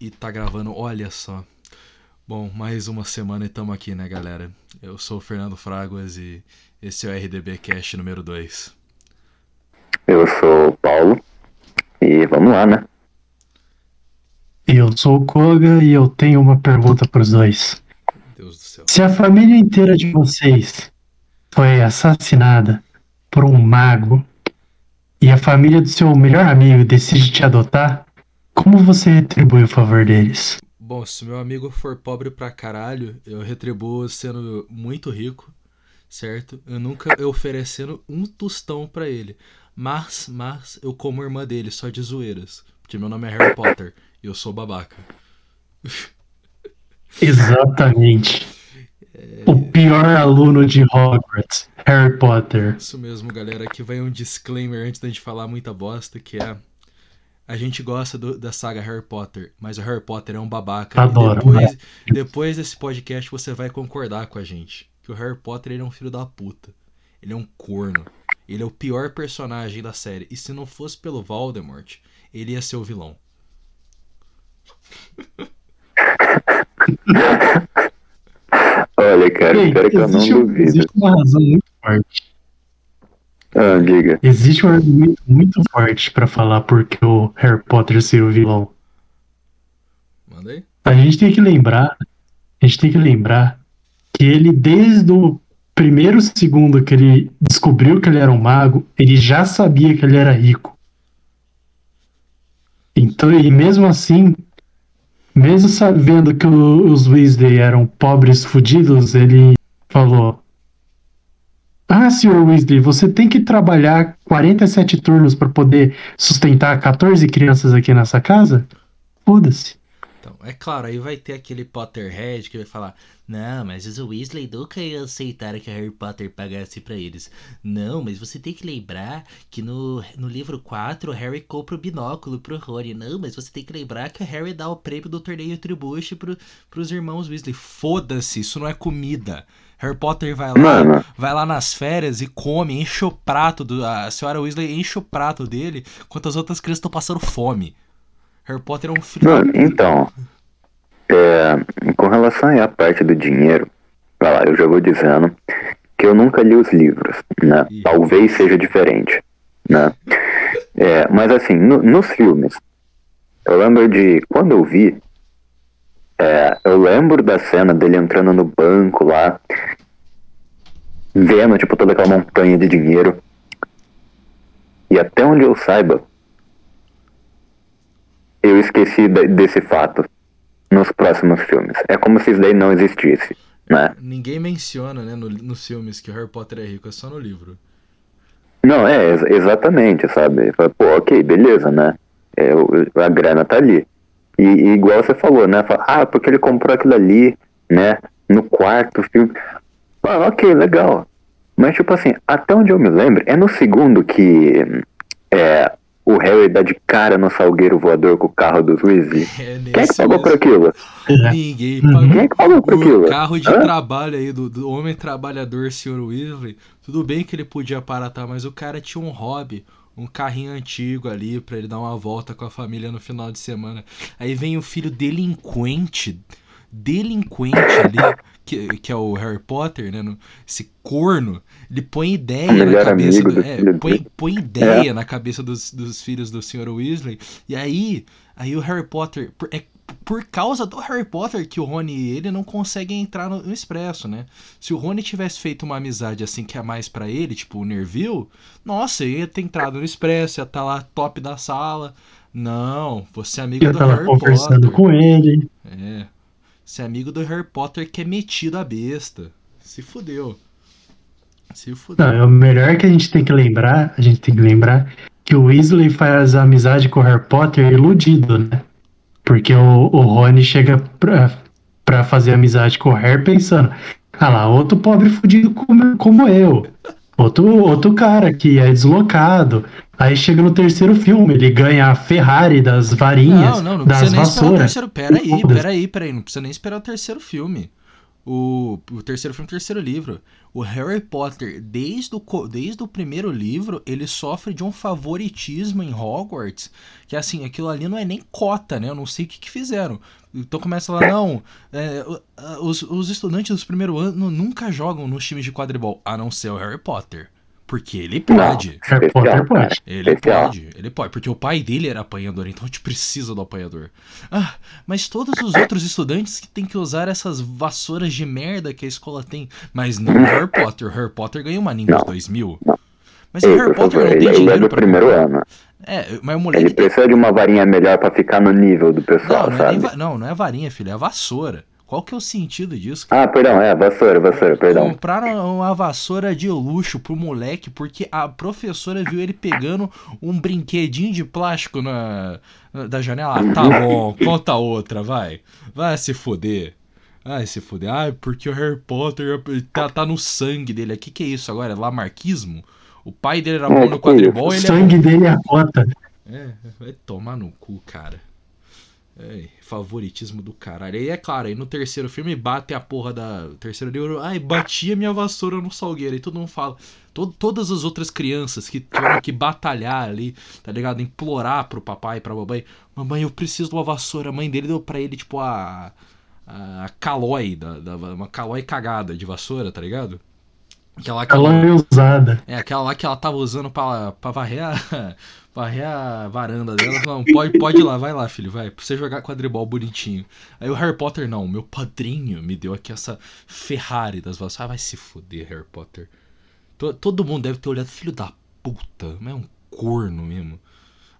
e tá gravando, olha só. Bom, mais uma semana e tamo aqui, né, galera? Eu sou o Fernando Fraguas e esse é o RDB Cast número 2. Eu sou o Paulo e vamos lá, né? Eu sou o Koga e eu tenho uma pergunta para os dois. Deus do céu. Se a família inteira de vocês foi assassinada por um mago e a família do seu melhor amigo decide te adotar, como você retribui o favor deles? Bom, se meu amigo for pobre pra caralho, eu retribuo sendo muito rico, certo? Eu nunca oferecendo um tostão pra ele. Mas, mas, eu como irmã dele, só de zoeiras. Porque meu nome é Harry Potter e eu sou babaca. Exatamente. O pior aluno de Hogwarts, Harry Potter. Isso mesmo, galera. Aqui vai um disclaimer antes da gente falar muita bosta, que é... A gente gosta do- da saga Harry Potter, mas o Harry Potter é um babaca. E Adoro, depois, depois desse podcast você vai concordar com a gente. Que o Harry Potter ele é um filho da puta. Ele é um corno. Ele é o pior personagem da série. E se não fosse pelo Voldemort, ele ia ser o vilão. Olha, cara, Ei, que eu não duvido. existe uma razão muito forte. Ah, diga. Existe um argumento muito forte pra falar porque o Harry Potter seria o vilão. Manda aí. A gente tem que lembrar, a gente tem que lembrar que ele desde o primeiro segundo que ele descobriu que ele era um mago, ele já sabia que ele era rico. Então, e mesmo assim, mesmo sabendo que o- os Weasley eram pobres fudidos, ele falou: Ah, senhor Weasley, você tem que trabalhar 47 turnos para poder sustentar 14 crianças aqui nessa casa? Foda-se. Então, é claro, aí vai ter aquele Potterhead que vai falar: Não, mas os Weasley nunca iam aceitar que o Harry Potter pagasse pra eles. Não, mas você tem que lembrar que no, no livro 4 o Harry compra o binóculo pro Rony. Não, mas você tem que lembrar que o Harry dá o prêmio do torneio Tribush pro, pros irmãos Weasley. Foda-se, isso não é comida. Harry Potter vai lá, Mano, vai lá nas férias e come, enche o prato do. A senhora Weasley enche o prato dele, enquanto as outras crianças estão passando fome. Harry Potter é um filho mano, então, é, com relação à parte do dinheiro, vai lá, eu já vou dizendo que eu nunca li os livros, né? Ih. Talvez seja diferente, né? É, mas assim, no- nos filmes, eu lembro de quando eu vi, é, eu lembro da cena dele entrando no banco lá, vendo tipo toda aquela montanha de dinheiro. E até onde eu saiba, eu esqueci de- desse fato nos próximos filmes. É como se isso daí não existisse, né? Ninguém menciona, né, no, nos filmes que Harry Potter é rico, é só no livro. Não, é, ex- exatamente, sabe? Pô, ok, beleza, né? É, a grana tá ali. E, e igual você falou, né? Fala, ah, porque ele comprou aquilo ali, né? No quarto filme. Mano, ok, legal. Mas, tipo assim, até onde eu me lembro, é no segundo que é, o Harry dá de cara no salgueiro voador com o carro dos Weasley. É Quem é que pagou por aquilo? Ninguém Uhum. pagou. Quem é que pagou por aquilo? O carro de Hã? trabalho aí do, do homem trabalhador, Sr. Weasley, tudo bem que ele podia aparatar, mas o cara tinha um hobby, um carrinho antigo ali pra ele dar uma volta com a família no final de semana. Aí vem o filho delinquente, delinquente ali, que, que é o Harry Potter, né? no- esse corno, ele põe ideia na cabeça do, do é, põe, põe ideia na cabeça dos, dos filhos do Sr. Weasley. E aí, aí o Harry Potter. por- É por causa do Harry Potter que o Rony e ele não conseguem entrar no, no Expresso, né? Se o Rony tivesse feito uma amizade assim que é mais pra ele, tipo o Nerville, nossa, ele ia ter entrado no Expresso, ia estar lá top da sala. Não, você é amigo Eu do tava Harry conversando Potter. com ele. É. Você é amigo do Harry Potter que é metido a besta. Se fudeu. Se fudeu. Não, é o melhor que a gente tem que lembrar, a gente tem que lembrar que o Weasley faz amizade com o Harry Potter iludido, né? Porque o, o Rony chega pra, pra fazer amizade com o Harry pensando, ah lá, outro pobre fudido como, como eu. Outro, outro cara que é deslocado. Aí chega no terceiro filme, ele ganha a Ferrari das varinhas, Não, não, não das precisa nem esperar o vassouras. terceiro. Peraí, peraí, peraí. Não precisa nem esperar o terceiro filme. O, o terceiro filme, o terceiro livro. O Harry Potter, desde o, desde o primeiro livro, ele sofre de um favoritismo em Hogwarts. Que assim, aquilo ali não é nem cota, né? Eu não sei o que, que fizeram. Então começa lá, não. é, os, os estudantes dos primeiro ano nunca jogam nos times de quadribol, a não ser o Harry Potter. Porque ele pode. Harry Potter pode. Ele pode, ele pode, porque o pai dele era apanhador, então a gente precisa do apanhador. Ah, mas todos os outros estudantes que tem que usar essas vassouras de merda que a escola tem. Mas não o Harry Potter. O Harry Potter ganhou uma Nimbus Não, 2000. não. Mas o Ei, Harry Potter não ele, tem ele é dinheiro do pra primeiro comprar. ano. É, mas o Ele moleque. precisa de uma varinha melhor pra ficar no nível do pessoal, Não, não é, sabe? va- não, não é varinha, filho, é a vassoura. Qual que é o sentido disso? cara? Ah, perdão, é, vassoura, vassoura, perdão. Compraram uma vassoura de luxo pro moleque porque a professora viu ele pegando um brinquedinho de plástico na, na- da janela. Ah, tá bom, conta outra, vai. Vai se foder. Vai se foder. Ah, porque o Harry Potter tá, tá no sangue dele. O que, que é isso agora? É lamarquismo? O pai dele era É, bom no quadribol, O ele é sangue dele é a cota. é, vai tomar no cu, cara. Favoritismo do caralho. Aí é claro, aí no terceiro filme bate a porra da. Terceiro livro, ai, batia minha vassoura no salgueiro. Aí todo mundo fala. to- todas as outras crianças que tiveram que batalhar ali, tá ligado? Implorar pro papai e pra mamãe: Mamãe, eu preciso de uma vassoura. A mãe dele deu pra ele, tipo, a. A calói, da, da- uma calói cagada de vassoura, tá ligado? Aquela que Ela é usada. é, aquela lá que ela tava usando pra, pra varrer, a, varrer a varanda dela. Não, pode, pode ir lá, vai lá, filho, vai. Pra você jogar quadribol bonitinho. Aí o Harry Potter, não, meu padrinho me deu aqui essa Ferrari das vassouras. Ah, vai se fuder, Harry Potter. To- Todo mundo deve ter olhado, filho da puta, mas é um corno mesmo.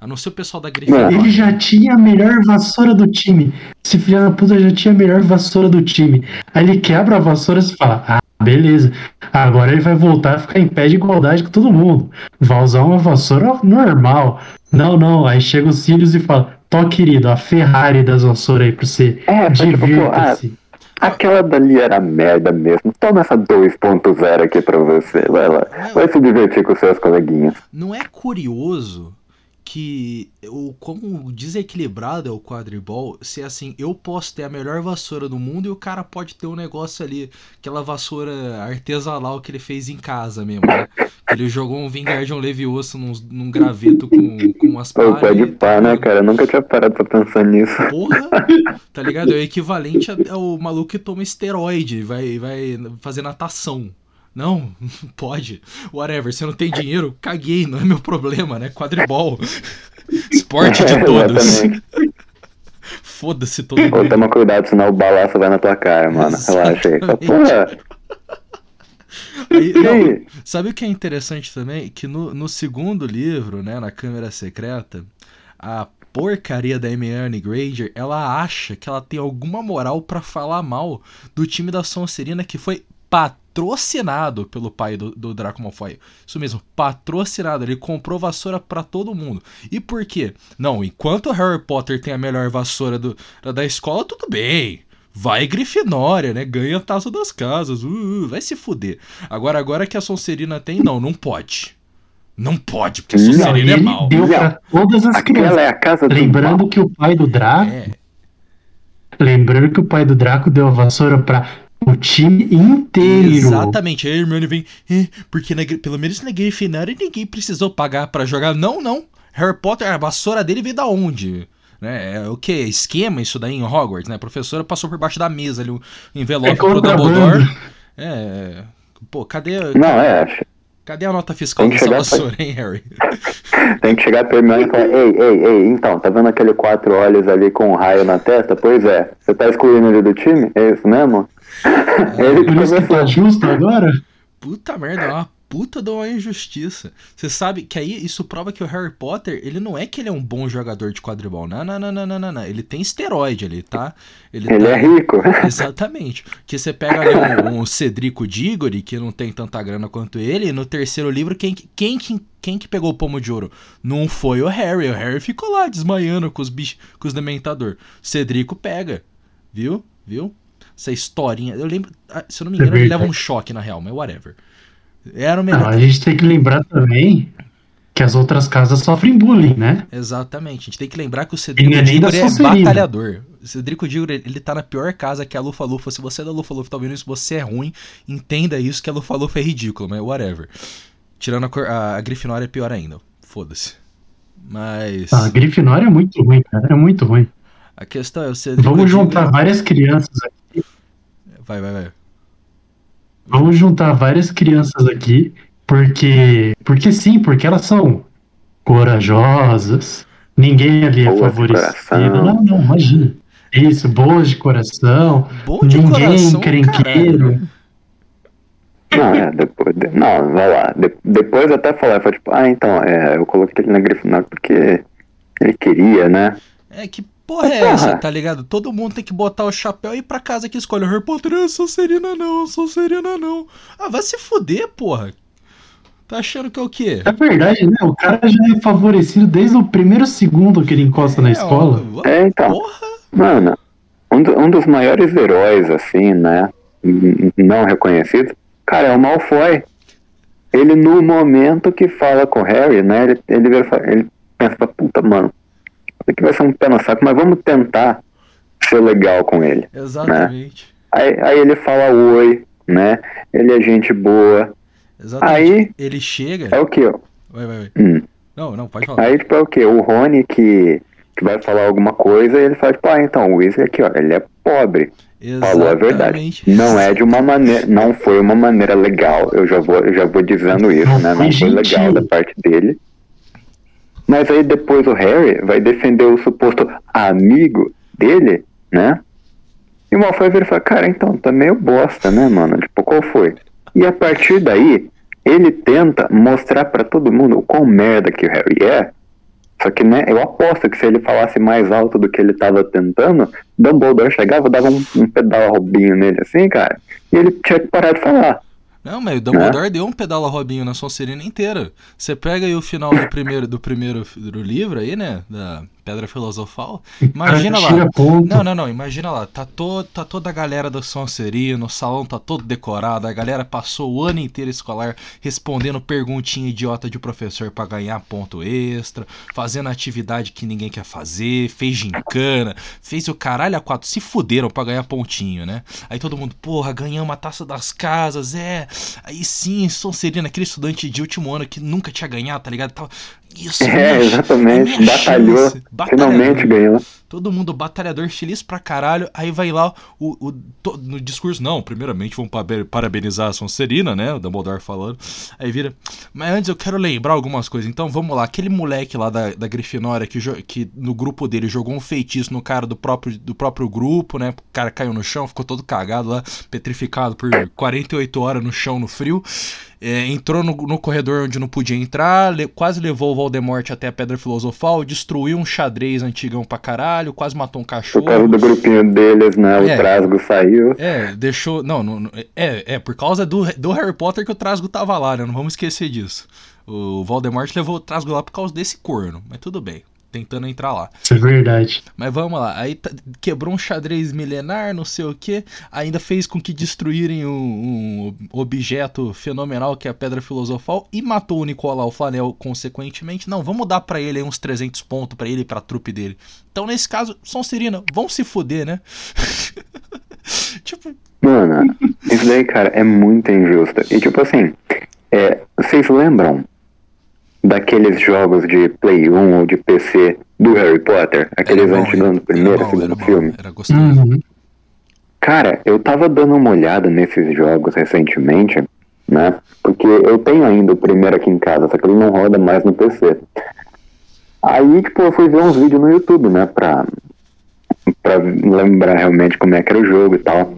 A não ser o pessoal da Grifinória. Ele já tinha a melhor vassoura do time. Esse filho da puta já tinha a melhor vassoura do time. Aí ele quebra a vassoura e fala: Ah, beleza. Agora ele vai voltar a ficar em pé de igualdade com todo mundo. Vai usar uma vassoura normal. Não, não. Aí chega os Sirius e fala: Tó, querido, a Ferrari das vassouras aí pra você. É, tipo, ah, Divirta-se. aquela dali era merda mesmo. Toma essa 2.0 aqui pra você, vai lá. Vai se divertir com seus coleguinhas. Não é curioso que o como desequilibrado é o quadribol, se assim, eu posso ter a melhor vassoura do mundo e o cara pode ter um negócio ali, aquela vassoura artesanal que ele fez em casa mesmo, né? Ele jogou um Vingardium Levioso num, num graveto com, com umas Pô, palhas. pode pá, né, cara? Eu nunca tinha parado pra pensar nisso. Porra, tá ligado? É o equivalente ao maluco que toma esteroide e vai, vai fazer natação. Não, pode. Whatever, você não tem dinheiro, caguei, não é meu problema, né? Quadribol. Esporte de todos. Foda-se todo mundo. toma cuidado, senão o balaço vai na tua cara, mano. Relaxa aí. Porra, Aí, não? Sabe o que é interessante também? Que no, no segundo livro, né, na Câmara Secreta, a porcaria da Hermione Granger, ela acha que ela tem alguma moral pra falar mal do time da Sonserina que foi patrocinado pelo pai do, do Draco Malfoy. Isso mesmo, patrocinado. Ele comprou vassoura pra todo mundo. E por quê? Não, enquanto o Harry Potter tem a melhor vassoura do, da escola, tudo bem. Vai Grifinória, né? Ganha a taça das casas. Uh, vai se fuder. Agora, agora que a Sonserina tem, não, não pode. Não pode, porque a Sonserina é ele mal. deu pra todas as crianças. Aquela é a casa do Lembrando que o pai do Draco. É, Lembrando que o pai do Draco deu a vassoura pra o time inteiro. exatamente. Aí a Hermione vem, "É, porque na pelo menos na Grifinória ninguém precisou pagar pra jogar. Não, não. Harry Potter, a vassoura dele veio da onde? Né? É o que? Esquema isso daí em Hogwarts, né? A professora passou por baixo da mesa ali, um envelope É pro. Dumbledore. É. Pô, cadê, Não, é, acho- cadê a nota fiscal dessa vassoura, hein, Harry? tem que chegar pra Hermione e falar, ei, ei, ei, então, tá vendo aquele quatro olhos ali com um raio na testa? Pois é, você tá excluindo ele do time? É isso mesmo? Ele que Por isso que tá justo agora? Puta merda, é uma puta de uma injustiça. Você sabe que aí isso prova que o Harry Potter, ele não é que ele é um bom jogador de quadribol. Não, não, não, não, não, não, não. Ele tem esteroide ali, tá? Ele, Ele tá... é rico. Exatamente. Que você pega ali um, um Cedrico Diggory, que não tem tanta grana quanto ele, e no terceiro livro, quem, que- quem, que- quem que pegou o pomo de ouro? Não foi o Harry. O Harry ficou lá desmaiando com os bichos, com os dementador. Cedrico pega. Viu? Viu? Essa historinha. Eu lembro. ah, Se eu não me É engano, ele leva um choque na real, mas whatever. Era o Não, melhor. a gente tem que lembrar também que as outras casas sofrem bullying, né? Exatamente. A gente tem que lembrar que o Ele Cedrico é Diggory é batalhador. Cedrico Diggory, ele tá na pior casa que a Lufa Lufa. Se você é da Lufa Lufa tá vendo isso, você é ruim. Entenda isso que a Lufa Lufa é ridículo, mas whatever. Tirando a, cor, a, a Grifinória é pior ainda. Foda-se. Mas. A Grifinória é muito ruim, cara. É muito ruim. A questão é o Cedrico Vamos juntar Diggory- várias crianças aqui. Vai, vai, vai. Vamos juntar várias crianças aqui, porque. Porque sim, porque elas são corajosas. Ninguém ali é favorecido. Não, não, imagina. Isso, boas de coração. Bom de ninguém coração, encrenqueiro. caralho. Não, é, depois. de- não, vai lá. De- depois até falar, foi tipo, ah, então, é, eu coloquei ele na Grifinória porque ele queria, né? É, que porra é Porra. essa, tá ligado? Todo mundo tem que botar o chapéu e ir pra casa que escolhe. Harry Potter, eu sou Serena não, eu sou Serena não. Ah, vai se fuder, porra. Tá achando que é o quê? É verdade, né? O cara já é favorecido desde o primeiro segundo que ele encosta na escola. ó, É, então. Porra. Mano, um, do- um dos maiores heróis, assim, né? Não reconhecido, cara, é o Malfoy. Ele, no momento que fala com o Harry, né? Ele, ele, ele pensa, puta, mano, isso aqui vai ser um pé no saco, mas vamos tentar ser legal com ele. Exatamente. Aí, aí ele fala oi, né? Ele é gente boa. Exatamente. Aí- Ele chega. É o que? Vai, vai, vai. Hum. Não, não, pode falar. Aí, tipo, é o quê? O Rony que, que vai falar alguma coisa e ele fala, tipo, ah, então, o Weasley aqui, ó, ele é pobre. Falou a verdade. Exatamente. Não é de uma maneira, não foi uma maneira legal. Eu já vou, eu já vou dizendo isso, né? Não foi legal da parte dele. Mas aí depois o Harry vai defender o suposto amigo dele, né? E o Malfoy vira e fala, cara, então, tá meio bosta, né, mano? Tipo, qual foi? E a partir daí, ele tenta mostrar pra todo mundo o quão merda que o Harry é. Só que, né, eu aposto que se ele falasse mais alto do que ele tava tentando, Dumbledore chegava, dava um, um pedal robinho nele assim, cara, e ele tinha que parar de falar. Não, mas o Dumbledore deu um pedala Robinho na Sonserina inteira. Você pega aí o final do primeiro, do primeiro do livro aí, né? Da Pedra Filosofal. Imagina lá. Não, não, não. Imagina lá. Tá, to, tá toda a galera da Sonserina, o salão tá todo decorado. A galera passou o ano inteiro escolar respondendo perguntinha idiota de professor pra ganhar ponto extra, fazendo atividade que ninguém quer fazer, fez gincana, fez o caralho a quatro. Se fuderam pra ganhar pontinho, né? Aí todo mundo, porra, ganhamos a taça das casas, é. Aí sim, Sonserina, aquele estudante de último ano que nunca tinha ganhado, tá ligado? Tava. Isso, É, minha- exatamente. minha Batalhou. Batalhador. Finalmente ganhou. Todo mundo batalhador feliz pra caralho. Aí vai lá o, o- to- no discurso. Não, primeiramente vamos parabenizar a Sonserina, né? O Dumbledore falando. Aí vira. Mas antes eu quero lembrar algumas coisas. Então vamos lá. Aquele moleque lá da, da Grifinória que, que no grupo dele jogou um feitiço no cara do próprio, do próprio grupo, né? O cara caiu no chão, ficou todo cagado lá, petrificado por 48 horas no chão, no frio. É, entrou no, no corredor onde não podia entrar, le- quase levou o Voldemort até a Pedra Filosofal, destruiu um xadrez antigão pra caralho, quase matou um Por causa cachorro. do grupinho deles, né? O É. Trasgo saiu. É, deixou. Não, não, não- é, é por causa do, do Harry Potter que o Trasgo tava lá, né? Não vamos esquecer disso. O Voldemort levou o Trasgo lá por causa desse corno, mas tudo bem. Tentando entrar lá. Isso é verdade. Mas vamos lá, aí tá- quebrou um xadrez milenar, não sei o que, ainda fez com que destruírem um, um objeto fenomenal que é a Pedra Filosofal e matou o Nicolau Flanel consequentemente. Não, vamos dar pra ele aí uns 300 pontos pra ele e pra trupe dele. Então nesse caso, Sonserina, vão se fuder, né? tipo, Mano, isso daí, cara, é muito injusto. E tipo assim, é, vocês lembram daqueles jogos de Play 1 ou de PC do Harry Potter? Aqueles antigos era- do primeiro, era bom, segundo era bom, filme? Era gostoso. Uhum. Cara, eu tava dando uma olhada nesses jogos recentemente, né? Porque eu tenho ainda o primeiro aqui em casa, só que ele não roda mais no PC. Aí, tipo, eu fui ver uns vídeos no YouTube, né? Pra, pra lembrar realmente como é que era o jogo e tal.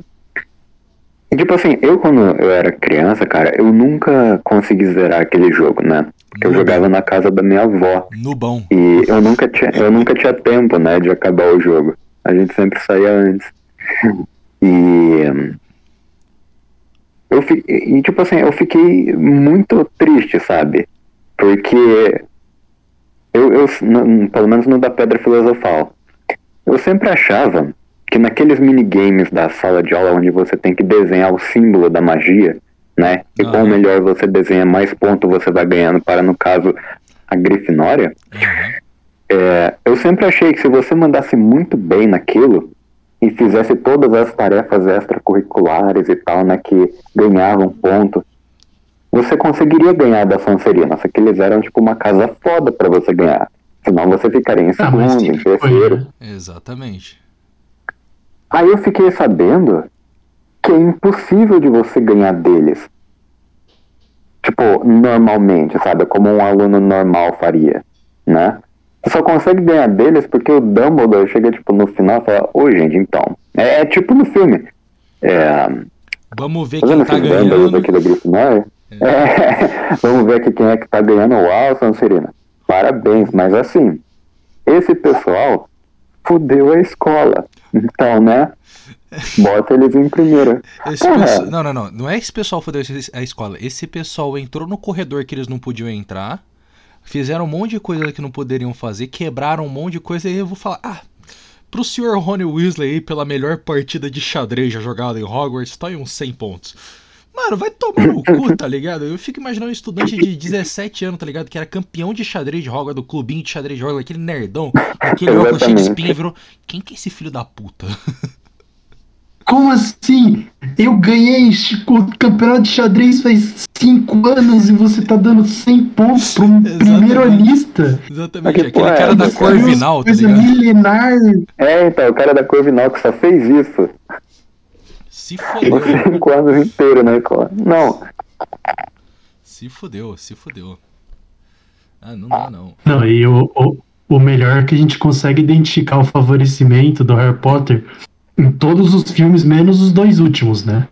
E, tipo assim, eu quando eu era criança, cara, eu nunca consegui zerar aquele jogo, né? Porque eu jogava na casa da minha avó. Nubão. E eu nunca tinha, eu nunca tinha tempo, né, de acabar o jogo. A gente sempre saía antes. E eu fi, e tipo assim, eu fiquei muito triste, sabe? Porque eu, eu no- pelo menos no da Pedra Filosofal, eu sempre achava que naqueles minigames da sala de aula onde você tem que desenhar o símbolo da magia, né? E quanto Aham. melhor você desenha, mais ponto você vai ganhando para, no caso, a Grifinória. Aham. é, eu sempre achei que se você mandasse muito bem naquilo e fizesse todas as tarefas extracurriculares e tal, né, que ganhavam ponto, você conseguiria ganhar da Sonserina, só que eles eram tipo uma casa foda para você ganhar. Senão você ficaria em Ah, segundo, em sempre foi, terceiro. né? Exatamente. Aí eu fiquei sabendo que é impossível de você ganhar deles. Tipo, normalmente, sabe? Como um aluno normal faria, né? Você só consegue ganhar deles porque o Dumbledore chega, tipo, no final e fala, ô gente, então. É, é tipo no filme. É, Vamos ver quem tá ganhando. aqui da Grifinória? É, vamos ver aqui quem é que tá ganhando. Uau, Sonserina. Parabéns, mas assim, esse pessoal fudeu a escola. Então, né? Bota eles em primeiro. Pessoal- Não, não, não. Não é esse pessoal fodeu a escola. Esse pessoal entrou no corredor que eles não podiam entrar. Fizeram um monte de coisa que não poderiam fazer. Quebraram um monte de coisa. E eu vou falar. Ah, pro senhor Rony Weasley aí, pela melhor partida de xadrez já jogada em Hogwarts, tá aí uns 100 pontos. Mano, vai tomar no cu, tá ligado? Eu fico imaginando um estudante de 17 anos, tá ligado? Que era campeão de xadrez de Hogwarts, do clubinho de xadrez de Hogwarts, aquele nerdão, aquele óculos cheio de espinha, virou. Quem que é esse filho da puta? Como assim? Eu ganhei o campeonato de xadrez faz 5 anos e você tá dando 100 pontos pra um Exatamente. primeiro-lista. Exatamente, Mas que aquele é cara da essa? Corvinal, tá Coisa ligado? milenar. É, então, o cara da Corvinal que só fez isso Se fodeu, os cinco anos inteiros na escola. Não, se fodeu, se fodeu. Ah, não dá não. Não, e o, o, o melhor é que a gente consegue identificar o favorecimento do Harry Potter em todos os filmes, menos os dois últimos, né?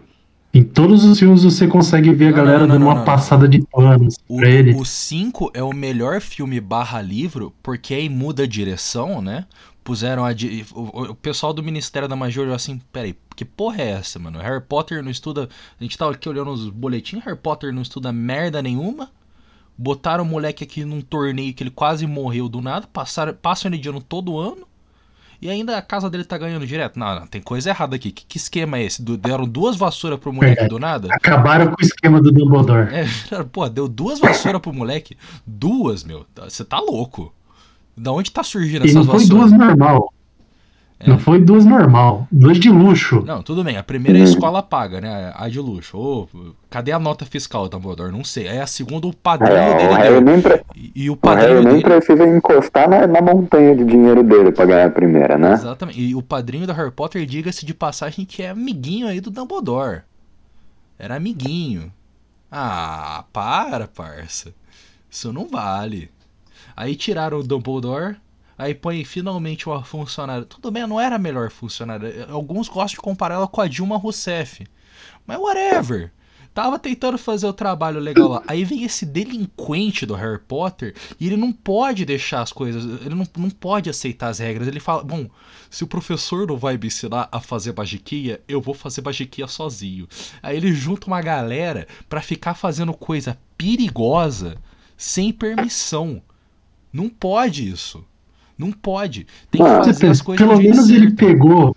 Em todos os filmes você consegue ver a Não, galera não, não, dando uma passada de panos O, pra ele. o 5 é o melhor filme barra livro, porque aí muda a direção, né? Puseram a. di- O, o pessoal do Ministério da Magia olhou assim: peraí, que porra é essa, mano? Harry Potter não estuda. A gente tava aqui olhando os boletins, Harry Potter não estuda merda nenhuma. Botaram o moleque aqui num torneio que ele quase morreu do nada, passaram, passam ele de ano todo ano. E ainda a casa dele tá ganhando direto. Não, não, tem coisa errada aqui. Que, que esquema é esse? Deram duas vassouras pro moleque É. do nada? Acabaram com o esquema do Dumbledore. É, pô, deu duas vassouras pro moleque. Duas, meu. Você tá louco. Da onde tá surgindo E essas foi vassouras? duas normal. É. Não foi duas normal. Duas de luxo. Não, tudo bem. A primeira é a Uhum. escola paga, né? A de luxo. Ô, cadê a nota fiscal, Dumbledore? Não sei. Aí a segunda, o padrinho é, o dele Harry deu. nem, pre- E, e o o padrinho Harry nem dele. precisa encostar na, na montanha de dinheiro dele pra ganhar a primeira, né? Exatamente. E o padrinho do Harry Potter, diga-se de passagem, que é amiguinho aí do Dumbledore. Era amiguinho. Ah, para, parça. Isso não vale. Aí tiraram o Dumbledore, aí põe finalmente uma funcionária. Tudo bem, não era a melhor funcionária. Alguns gostam de comparar ela com a Dilma Rousseff. Mas whatever. Tava tentando fazer o trabalho legal lá. Aí vem esse delinquente do Harry Potter e ele não pode deixar as coisas. Ele não, não pode aceitar as regras. Ele fala: Bom, se o professor não vai me ensinar a fazer magiquia, eu vou fazer magiquia sozinho. Aí ele junta uma galera pra ficar fazendo coisa perigosa sem permissão. Não pode isso. Não pode. Tem que Ah, Você fazer as pensa, coisas pelo menos ele certo. pegou.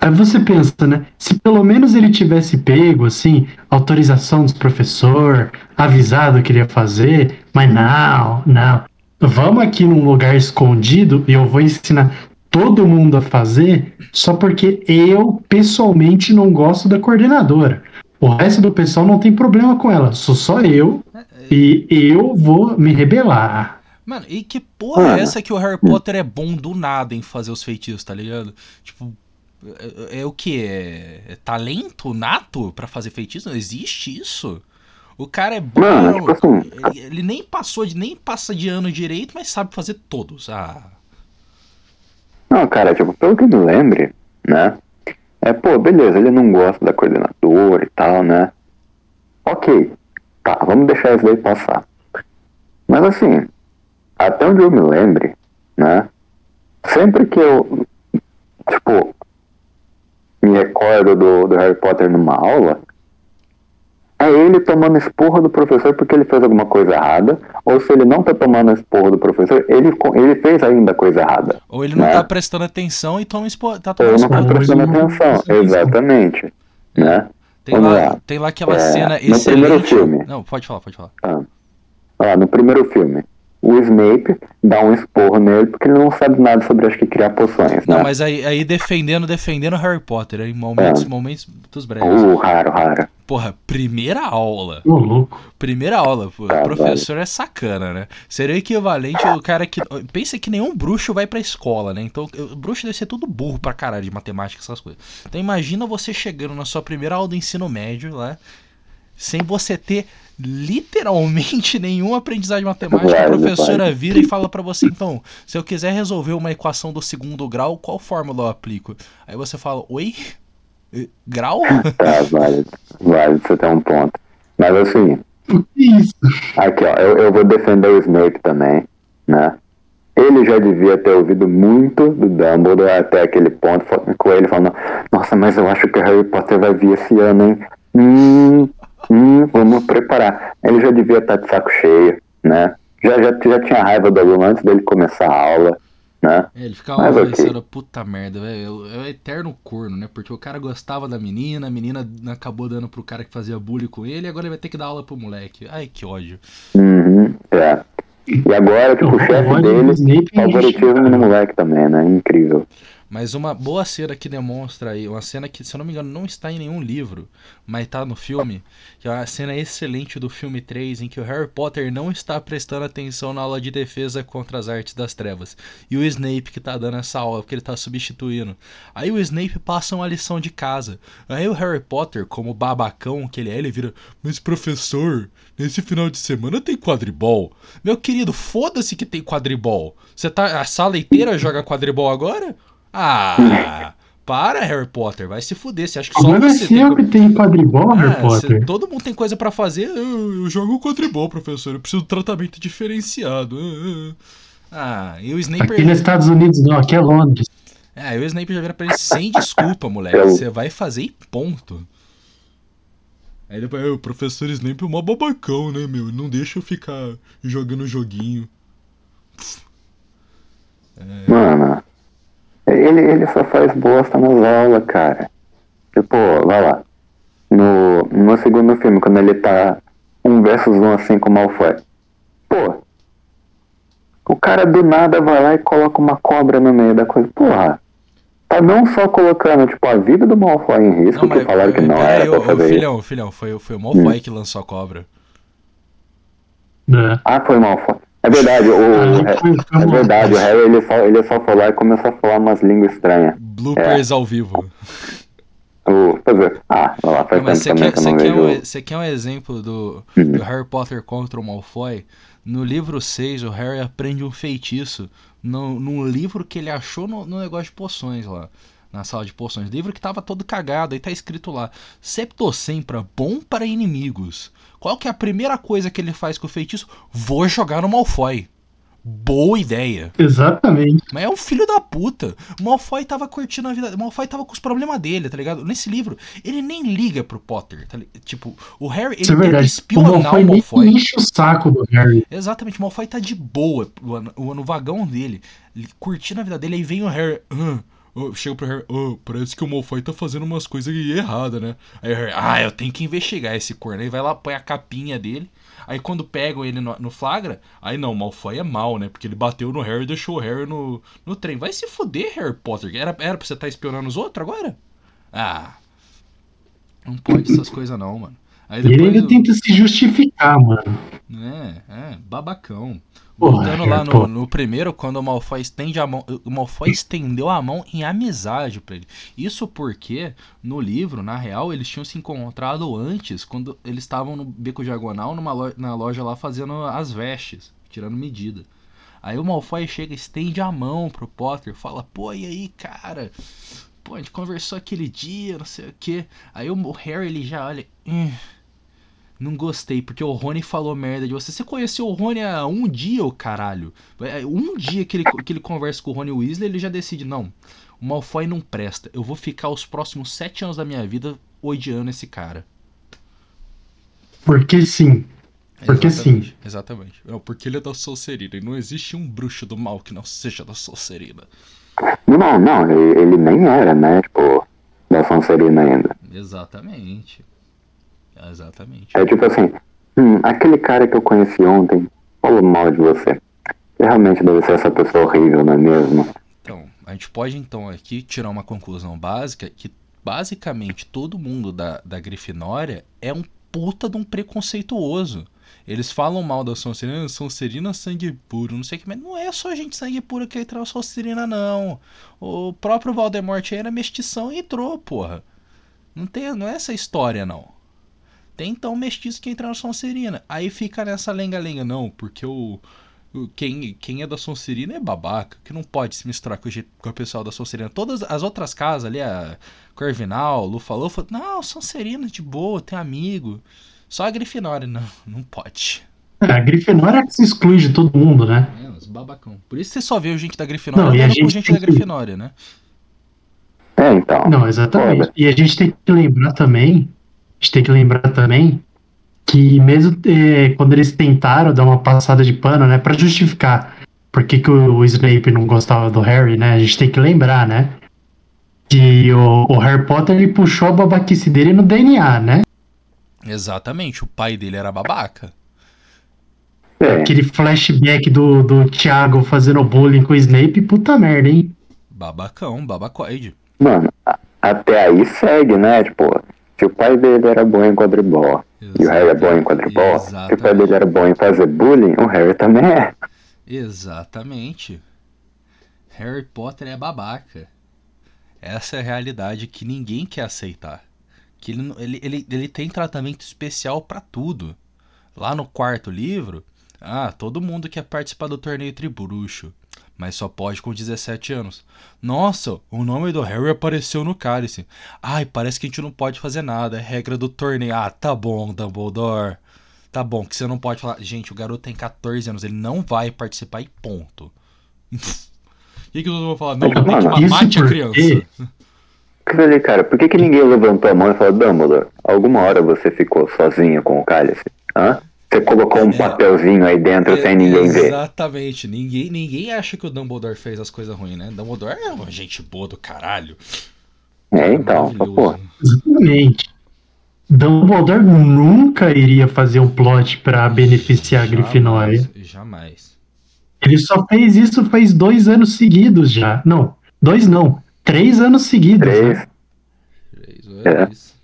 Aí você pensa, né? Se pelo menos ele tivesse pego, assim, autorização dos professor, avisado que ele ia fazer, mas não, não. Vamos aqui num lugar escondido e eu vou ensinar todo mundo a fazer só porque eu pessoalmente não gosto da coordenadora. O resto do pessoal não tem problema com ela, sou só eu e eu vou me rebelar. Mano, e que porra é Mano. essa que o Harry Potter é bom do nada em fazer os feitiços, tá ligado? Tipo, é, é o que? É, é talento nato pra fazer feitiço? Não existe isso? O cara é bom. Mano, tipo assim- ele, ele nem passou de nem passa de ano direito, mas sabe fazer todos. Ah, Não, cara, tipo, pelo que eu me lembre, né? É, pô, beleza, ele não gosta da coordenadora e tal, né? Ok, tá, vamos deixar isso daí passar. Mas assim, até onde eu me lembre, né? Sempre que eu, tipo, me recordo do, do Harry Potter numa aula, é ele tomando esporro do professor porque ele fez alguma coisa errada, ou se ele não tá tomando esporro do professor, ele, ele fez ainda coisa errada. ou ele não Né? tá prestando atenção e toma expo... tá Ou tomando não tá esporro. Ou prestando não atenção, exatamente. Né? Tem Vamos lá, lá. tem lá aquela É, cena no primeiro excelente. filme. Não, pode falar, pode falar. Ó, no primeiro filme, o Snape dá um esporro nele porque ele não sabe nada sobre, acho que, criar poções, Não, né? mas aí, aí defendendo, defendendo Harry Potter, em momentos, É. momentos dos breves. Uh, raro, raro. Porra, primeira aula. Ô, louco. Primeira aula, pô. O professor é sacana, né? Seria o equivalente ao cara que. Pensa que nenhum bruxo vai pra escola, né? Então, o bruxo deve ser tudo burro pra caralho de matemática, essas coisas. Então, imagina você chegando na sua primeira aula do ensino médio lá, sem você ter literalmente nenhum aprendizado de matemática. A professora vira e fala pra você: então, se eu quiser resolver uma equação do segundo grau, qual fórmula eu aplico? Aí você fala: oi? Eh, Grau? Tá, válido. Válido, você tem um ponto. Mas assim, O que é isso? Aqui, ó, eu, eu vou defender o Snape também, né? Ele já devia ter ouvido muito do Dumbledore até aquele ponto, com ele falando, nossa, mas eu acho que Harry Potter vai vir esse ano, hein? Hum, hum, vamos preparar. Ele já devia estar de saco cheio, né? Já, já, já tinha raiva do aluno antes dele começar a aula, né? É, ele ficava Mas pensando, puta merda, velho, é o eterno corno, né? Porque o cara gostava da menina, a menina acabou dando pro cara que fazia bullying com ele, e agora ele vai ter que dar aula pro moleque. Ai, que ódio. Uhum, é. E agora, tipo, o chefe dele, Snape é favoritismo no moleque também, né? Incrível. Mas uma boa cena que demonstra aí, uma cena que, se eu não me engano, não está em nenhum livro, mas tá no filme, que é uma cena excelente do filme 3, em que o Harry Potter não está prestando atenção na aula de defesa contra as artes das trevas. E o Snape que tá dando essa aula, porque ele tá substituindo. Aí o Snape passa uma lição de casa. Aí o Harry Potter, como babacão que ele é, ele vira: Mas professor, nesse final de semana tem quadribol. Meu querido, foda-se que tem quadribol. Você tá. A sala inteira joga quadribol agora? Ah! Para, Harry Potter, vai se fuder. Você acha que só Agora você tem. sempre tem quadribol, Ah, Harry cê- Potter. todo mundo tem coisa pra fazer. Eu, eu jogo quadribol, professor. Eu preciso de tratamento diferenciado. Ah, ah. Ah, e o Snape. Aqui nos Estados Unidos não, aqui é Londres. É, aí o Snape já vira pra ele sem desculpa, moleque. Eu- Você vai fazer e ponto. Aí depois, "É, o professor Snape é mó babacão, né, meu? Não deixa eu ficar jogando joguinho. Mano, ele, ele só faz bosta nas aulas, cara. Tipo, vai lá. No, no segundo filme, quando ele tá um versus um assim com o Malfoy. Pô, o cara do nada vai lá e coloca uma cobra no meio da coisa. Porra, tá não só colocando, tipo, a vida do Malfoy em risco, que falaram que não pera era pra ô, fazer isso. filhão, filhão, foi, foi o Malfoy que lançou a cobra. É. Ah, foi Malfoy. É verdade, o, é mal. verdade, o Harry ele só, ele só lá e começou a falar umas línguas estranhas. Bloopers ao vivo. O, quer dizer, ah, vai lá, faz mas você quer, que você quer, um, você quer um exemplo do, Hum. do Harry Potter contra o Malfoy? No livro 6, o Harry aprende um feitiço no, num livro que ele achou no, no negócio de poções lá. Na sala de poções. Livro que tava todo cagado, aí tá escrito lá: Septocempra, bom para inimigos. Qual que é a primeira coisa que ele faz com o feitiço? Vou jogar no Malfoy. Boa ideia. Exatamente. Mas é um filho da puta. O Malfoy tava curtindo a vida. O Malfoy tava com os problemas dele, tá ligado? Nesse livro, ele nem liga pro Potter. Tá Tipo, o Harry, ele é verdade. O espionar Malfoy o nem Malfoy. enche o saco do Harry. Exatamente, o Malfoy tá de boa o- o- no vagão dele, ele curtindo a vida dele. Aí vem o Harry. "Ah, oh", chega pro Harry, "Oh, parece que o Malfoy tá fazendo umas coisas erradas, né? Aí o Harry, ah, eu tenho que investigar esse corno. Aí vai lá, põe a capinha dele. Aí quando pegam ele no, no flagra, aí não, o Malfoy é mal, né? Porque ele bateu no Harry e deixou o Harry no, no trem. Vai se fuder, Harry Potter. Era, era pra você estar espionando os outros agora? Ah. Não pode essas coisas não, mano. Aí E ele depois ainda tenta se justificar, mano. é, é, babacão. Voltando lá Harry no, no primeiro, quando o Malfoy estende a mão. O Malfoy estendeu a mão em amizade pra ele. Isso porque, no livro, na real, eles tinham se encontrado antes, quando eles estavam no Beco Diagonal, numa loja, na loja lá, fazendo as vestes, tirando medida. Aí o Malfoy chega, estende a mão pro Potter, fala, pô, e aí, cara? Pô, a gente conversou aquele dia, não sei o quê. Aí o Harry, ele já olha. "Hum, não gostei, porque o Rony falou merda de você. Você conheceu o Rony há um dia, ô caralho. É, Um dia que ele, que ele conversa com o Rony Weasley, ele já decide, não, o Malfoy não presta. Eu vou ficar os próximos sete anos da minha vida odiando esse cara. Porque sim. Porque Exatamente, Exatamente. Não, porque ele é da Sonserina. E não existe um bruxo do mal que não seja da Sonserina. Não, não, ele, ele nem era, né? Tipo, da Sonserina ainda. Exatamente. Exatamente. É tipo assim, hum, aquele cara que eu conheci ontem falou mal de você. Realmente deve ser essa pessoa horrível, não é mesmo? Então, a gente pode então aqui tirar uma conclusão básica que basicamente todo mundo da, da Grifinória é um puta de um preconceituoso. Eles falam mal da Sonserina, Sonserina sangue puro, não sei o que, mas não é só gente sangue puro que entrou Sonserina, não. O próprio Voldemort era mestição e entrou, porra. Não, tem, não é essa história, não. Tem então mestiço que entra na Sonserina. Aí fica nessa lenga-lenga, não, porque o, o. quem, quem é da Sonserina é babaca, que não pode se misturar com o, com o pessoal da Sonserina. Todas as outras casas ali, a Corvinal, Lufa-Lufa, não, Sonserina de boa, tem amigo. Só a Grifinória, não, não pode. É, a Grifinória é que se exclui de todo mundo, né? É, os babacão. Por isso você só vê o gente da Grifinória Não, e a gente gente da que- Grifinória, né? É, então. Não, exatamente. Foda. E a gente tem que lembrar também, gente tem que lembrar também que mesmo eh, quando eles tentaram dar uma passada de pano, né, Pra justificar por que, que o, o Snape não gostava do Harry, né, a gente tem que lembrar, né, que o, o Harry Potter ele puxou a babaquice dele no DNA, né? Exatamente, o pai dele era babaca. É, Aquele flashback do, do Thiago fazendo bullying com o Snape, puta merda, hein? Babacão, babacoide. mano, a- até aí segue, né? Tipo, se o pai dele era bom em quadribol e o Harry é bom em quadribol, se o pai Exatamente. dele era bom em fazer bullying, o Harry também é. Exatamente. Harry Potter é babaca. Essa é a realidade que ninguém quer aceitar. Que ele, ele, ele, ele tem tratamento especial pra tudo. Lá no quarto livro, ah, todo mundo quer participar do torneio Tribruxo, mas só pode com 17 anos. Nossa, o nome do Harry apareceu no cálice. Ai, parece que a gente não pode fazer nada, é regra do torneio. Ah, tá bom, Dumbledore. Tá bom, que você não pode falar. Gente, o garoto tem 14 anos, ele não vai participar e ponto. O que, que vão falar? Não, tem que Mano, mate a criança. Eu falei, cara, por que, que ninguém levantou a mão e falou, Dumbledore, alguma hora você ficou sozinho com o cálice? Hã? Você colocou um É. papelzinho aí dentro sem ninguém ver. Exatamente. Ninguém, ninguém acha que o Dumbledore fez as coisas ruins, né? Dumbledore é uma gente boa do caralho. É, então, Maravilhoso. pô. Exatamente. Dumbledore nunca iria fazer um plot pra beneficiar a Jamais, Grifinória. Jamais. Ele só fez isso faz dois anos seguidos já. Não, dois não. Três anos seguidos. Três. né? Três É. vezes.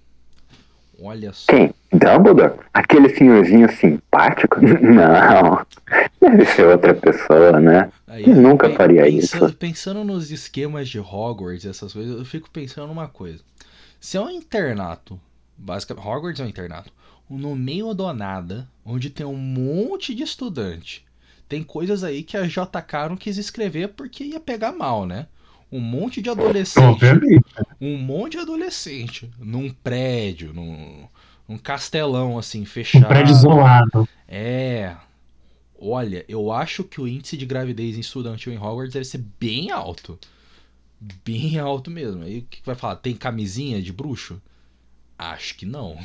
Olha só. Quem? Dumbledore? Aquele senhorzinho simpático? Não. Deve ser outra pessoa, né? Aí, Eu nunca pe- faria pensando, isso. Pensando nos esquemas de Hogwarts e essas coisas, eu fico pensando numa coisa. Se é um internato, basicamente, Hogwarts é um internato, no meio do nada, onde tem um monte de estudante, tem coisas aí que a JK não quis escrever porque ia pegar mal, né? Um monte de adolescente, um monte de adolescente, num prédio, num, num castelão assim, fechado. Um prédio isolado. É. Olha, eu acho que o índice de gravidez em estudantil em Hogwarts deve ser bem alto. Bem alto mesmo. Aí o que que vai falar? Tem camisinha de bruxo? Acho que não.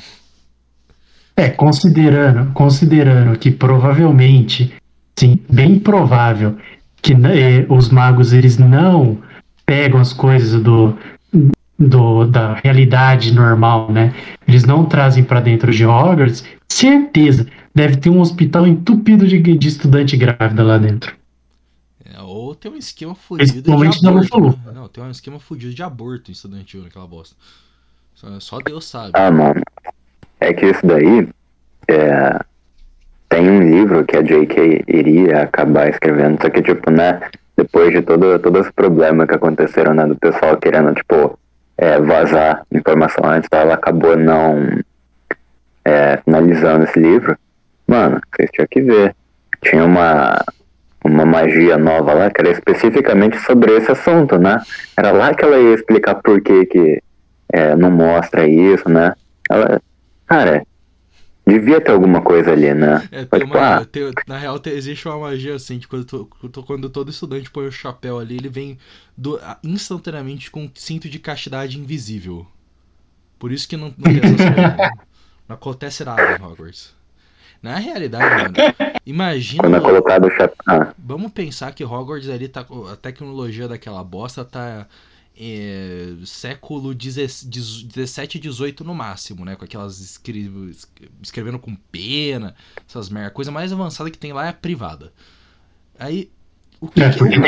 É, considerando, considerando que provavelmente, sim, bem provável que eh, os magos eles não pegam as coisas do, do da realidade normal, né? Eles não trazem pra dentro de Hogwarts. Certeza, deve ter um hospital entupido de, de estudante grávida lá dentro. É, ou tem um esquema fudido de aborto. Lufa-Lufa. né? Não, tem um esquema fudido de aborto estudantil naquela bosta. Só, só Deus sabe. Ah, mano. É que isso daí é, tem um livro que a J.K. iria acabar escrevendo, só que, tipo, né, depois de todo, todos os problemas que aconteceram, né, do pessoal querendo, tipo, é, vazar informação antes, tá, ela acabou não é, finalizando esse livro. Mano, vocês tinham que ver. Tinha uma, uma magia nova lá que era especificamente sobre esse assunto, né? Era lá que ela ia explicar por que que é, não mostra isso, né? Ela, cara, devia ter alguma coisa ali, né? É, uma, pá. tem- na real, tem- existe uma magia assim, que quando, to- quando- todo estudante põe o chapéu ali, ele vem do- instantaneamente com um cinto de castidade invisível. Por isso que não, não tem essas coisas. né? Não acontece nada em Hogwarts. Na realidade, mano, imagina. Quando é colocado o chapéu. Ah, Vamos pensar que Hogwarts ali tá. A tecnologia daquela bosta tá. É, século 17 e 18 no máximo, né? Com aquelas escri... escrevendo com pena, essas merda. A coisa mais avançada que tem lá é a privada. Aí, O que, É, que- porque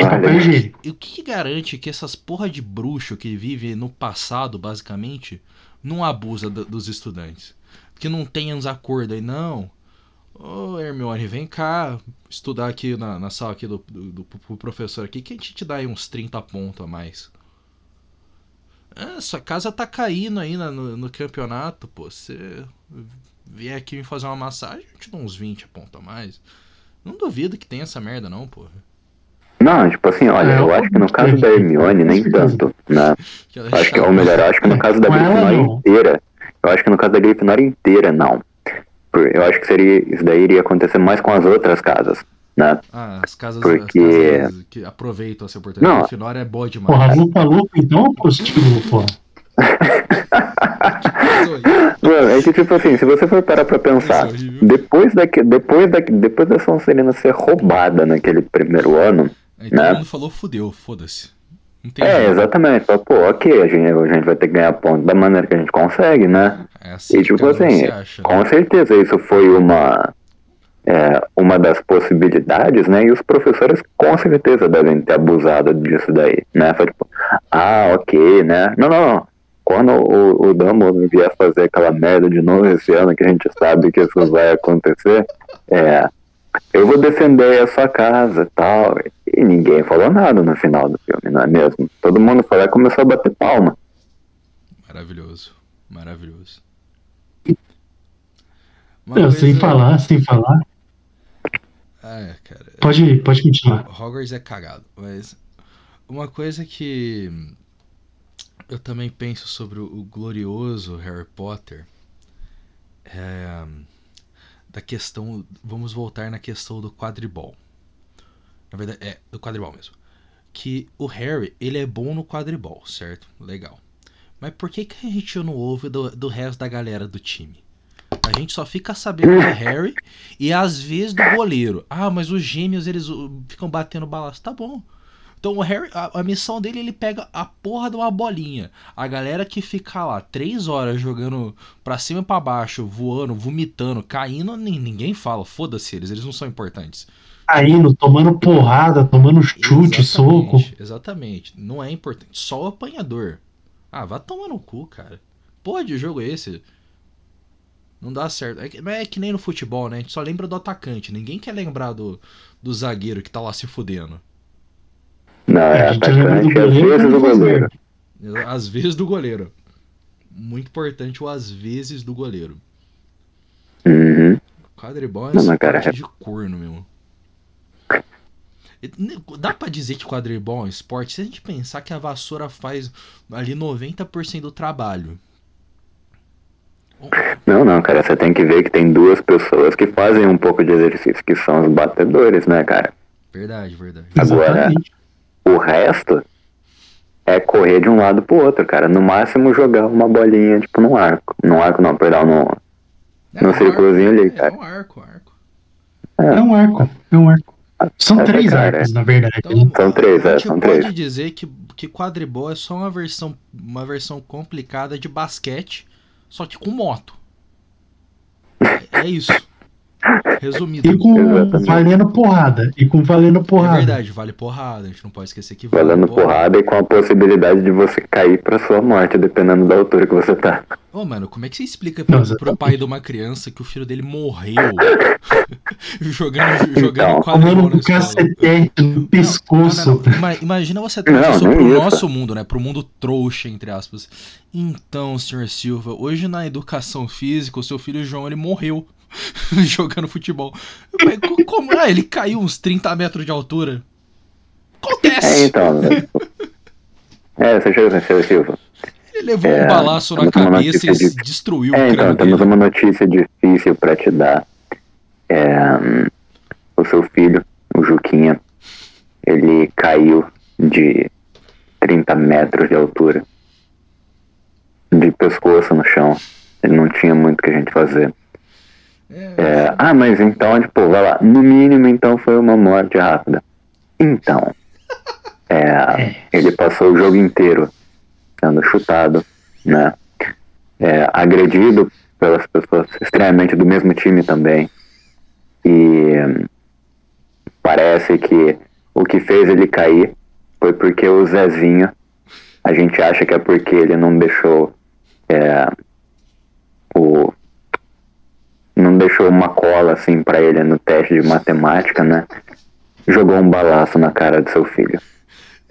o- que, garante que essas porra de bruxo que vive no passado, basicamente, não abusa do- dos estudantes? Que não tem uns acordos aí, não. Ô Hermione, vem cá estudar aqui na, na sala aqui do, do, do- pro professor aqui, que a gente te dá aí uns 30 pontos a mais. Ah, sua casa tá caindo aí na- no, no campeonato, pô. Você vier aqui me fazer uma massagem, eu te dou uns 20 pontos a mais. Não duvido que tenha essa merda, não, porra. Não, tipo assim, olha, É, eu acho que no caso da Hermione, nem tanto, né? Eu acho que, ou melhor, eu acho que no caso da Grifinória inteira, eu acho que no caso da Grifinória inteira, não. Eu acho que seria, isso daí iria acontecer mais com as outras casas, né? Ah, as casas, Porque- as casas que aproveitam essa oportunidade. Não. A Finória é boa demais. Porra, lupa lupa então ou prostíbulo, porra? Mano, é que tipo assim, se você for parar pra pensar, é depois, daqui, depois, da, depois da Sonserina ser roubada naquele primeiro ano, Aí todo né? mundo falou, fudeu, foda-se. É, exatamente, só, pô, ok, a gente, a gente vai ter que ganhar ponto da maneira que a gente consegue, né? É assim E que tipo assim, acha, né? com certeza isso foi uma, é, uma das possibilidades, né? E os professores com certeza devem ter abusado disso daí, né? Foi tipo, ah, ok, né? Não, não, não. Quando o, o Dumbledore vier fazer aquela merda de novo esse ano, que a gente sabe que isso vai acontecer, é, eu vou defender a sua casa e tal. E ninguém falou nada no final do filme, não é mesmo? Todo mundo foi lá e começou a bater palma. Maravilhoso. Maravilhoso. Não, coisa- sem falar, sem falar. É, cara. Pode, pode continuar. Hogwarts é cagado, mas uma coisa que eu também penso sobre o o glorioso Harry Potter é da questão, vamos voltar na questão do quadribol. Na verdade, é do quadribol mesmo. Que o Harry, ele é bom no quadribol, certo? Legal. Mas por que, que a gente não ouve do, do resto da galera do time? A gente só fica sabendo do Harry e às vezes do goleiro. Ah, mas os gêmeos eles uh, ficam batendo balaço. Tá bom. Então o Harry, a, a missão dele, ele pega a porra de uma bolinha. A galera que fica lá três horas jogando pra cima e pra baixo, voando, vomitando, caindo, nin- ninguém fala. Foda-se eles, eles não são importantes. Caindo, tomando porrada, tomando chute, soco. Exatamente, Exatamente. Não é importante. Só o apanhador. Ah, vai tomar no cu, cara. Porra de jogo é esse? Não dá certo. É que, mas é que nem no futebol, né? A gente só lembra do atacante. Ninguém quer lembrar do, do zagueiro que tá lá se fudendo. Não, é A gente lembra do atacante, às goleiro vezes quando o faz goleiro. Às vezes do goleiro. Muito importante o às vezes do goleiro. Uhum. Quadribol é Não, cara, esporte de corno, meu. Né, Dá pra dizer que quadribol é um esporte se a gente pensar que a vassoura faz ali 90% do trabalho. Não, não, cara, você tem que ver que tem duas pessoas que fazem um pouco de exercício, que são os batedores, né, cara? Verdade, verdade. Agora- Exatamente. O resto é correr de um lado pro outro, cara. No máximo jogar uma bolinha, tipo, num arco. Num arco não, perdão, no, no um círculozinho arco, ali, é, cara. É um arco, arco. É um arco, é um arco. São Essa, três cara, arcos, na verdade. Então, São três, a é, gente são pode três. dizer que, que quadribol é só uma versão, uma versão complicada de basquete, só que com moto. É, é isso. Resumido. E com Exatamente. valendo porrada. E com valendo É porrada. verdade, vale porrada. A gente não pode esquecer que vale Valendo porrada e com a possibilidade de você cair pra sua morte, dependendo da altura que você tá. Ô, mano, como é que você explica Não, pro, exatamente. pro pai de uma criança que o filho dele morreu jogando, jogando Então, quadribol um escola? cacetete no pescoço. Não, não, não. Ima- Imagina você Não, trazer isso pro isso. nosso mundo, né? Pro mundo trouxa, entre aspas. Então, senhor Silva, hoje na educação física, o seu filho João, ele morreu jogando futebol. Eu falei, "Co- Como? Ah, ele caiu uns 30 metros de altura. É, Acontece! então. né? É, seu Silva. Ele levou É, um balaço na cabeça e de- destruiu É, o então, temos dele. uma notícia difícil pra te dar. É, o seu filho, o Juquinha, ele caiu de 30 metros de altura. De pescoço no chão. Ele não tinha muito o que a gente fazer. É, ah, mas então, tipo, vai lá. No mínimo, então, foi uma morte rápida. Então, é, ele passou o jogo inteiro sendo chutado, né? É, agredido pelas pessoas extremamente do mesmo time também. E parece que o que fez ele cair foi porque o Zezinho, a gente acha que é porque ele não deixou é, o não deixou uma cola assim para ele no teste de matemática, né? Jogou um balaço na cara do seu filho.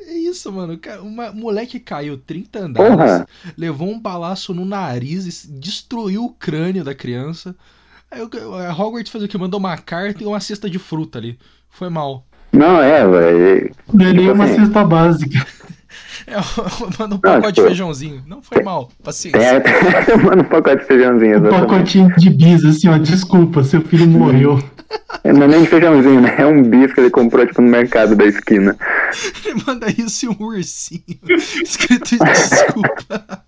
É isso, mano. Um moleque caiu 30 andares, Porra. levou um balaço no nariz, destruiu o crânio da criança. Aí a Hogwarts fez o que? Mandou uma carta e uma cesta de fruta ali. Foi mal. Não, é, velho. Não é nem tipo uma assim, cesta básica. É, manda um pacote de feijãozinho. Não foi mal, paciência. É, manda um pacote de feijãozinho. Um pacotinho de bis, assim, ó. Desculpa, seu filho morreu. Não é nem de feijãozinho, né? É um bis que ele comprou, tipo, no mercado da esquina. Ele manda isso e um ursinho. Escrito desculpa.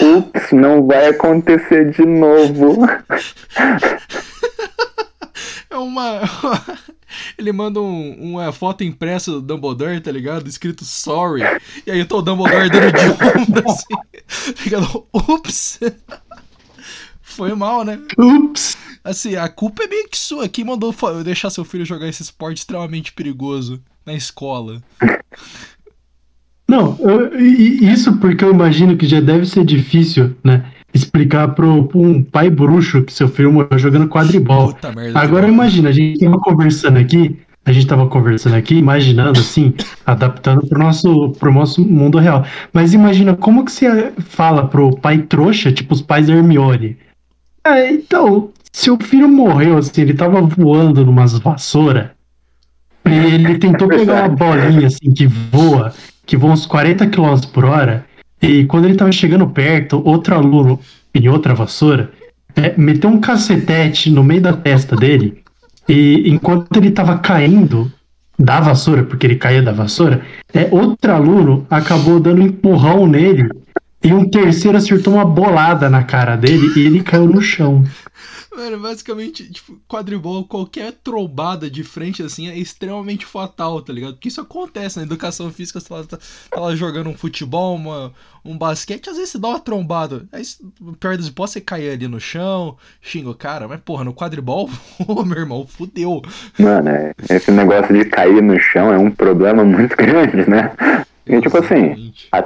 Ups, não vai acontecer de novo. É uma. Ele manda um, uma foto impressa do Dumbledore, tá ligado? Escrito sorry. E aí tô o Dumbledore dando de onda assim. Ligado? Ups! Foi mal, né? Ups! Assim, a culpa é meio que sua. Quem mandou deixar seu filho jogar esse esporte extremamente perigoso na escola? Não, eu, isso porque eu imagino que já deve ser difícil, né? explicar pro, pro, um pai bruxo que seu filho morreu jogando quadribol. Merda, Agora imagina, a gente tava conversando aqui, a gente tava conversando aqui, imaginando assim, adaptando pro nosso, pro nosso mundo real. Mas imagina como que você fala pro pai trouxa, tipo os pais Hermione. É, então, seu filho morreu, assim, ele tava voando numas vassoura, ele tentou pegar uma bolinha assim que voa, que voa uns 40 km por hora, e quando ele tava chegando perto, outro aluno em outra vassoura é, meteu um cacetete no meio da testa dele. E enquanto ele tava caindo da vassoura, porque ele caía da vassoura, é, outro aluno acabou dando um empurrão nele. E um terceiro acertou uma bolada na cara dele e ele caiu no chão. Mano, basicamente, tipo, quadribol, qualquer trombada de frente, assim, é extremamente fatal, tá ligado? Porque isso acontece na educação física, você tá, tá lá jogando um futebol, uma, um basquete, às vezes você dá uma trombada. Aí, pior das hipóteses, você cai ali no chão, xinga o cara, mas porra, no quadribol, ô meu irmão, fudeu. Mano, é, esse negócio de cair no chão é um problema muito grande, né? E, tipo assim, a,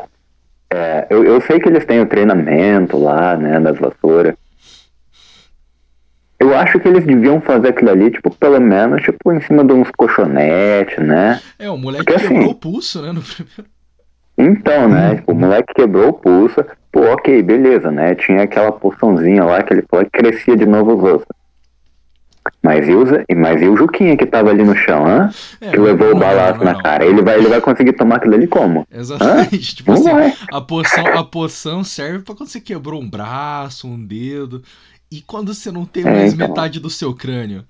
é, eu, eu sei que eles têm o treinamento lá, né, das vassouras. Eu acho que eles deviam fazer aquilo ali, tipo, pelo menos, tipo, em cima de uns colchonetes, né? É, o moleque Porque, quebrou assim, o pulso, né, no primeiro. Então, né, tipo, o moleque quebrou o pulso, pô, ok, beleza, né, tinha aquela porçãozinha lá que ele falou que crescia de novo os ossos. Mas e, o, mas e o Juquinha que tava ali no chão, hã? É, que levou não, o balaço na cara. Ele vai, ele vai conseguir tomar aquilo ali como? Exatamente. Hã? Tipo assim, a poção, a poção serve para quando você quebrou um braço, um dedo. E quando você não tem é, mais então. metade do seu crânio?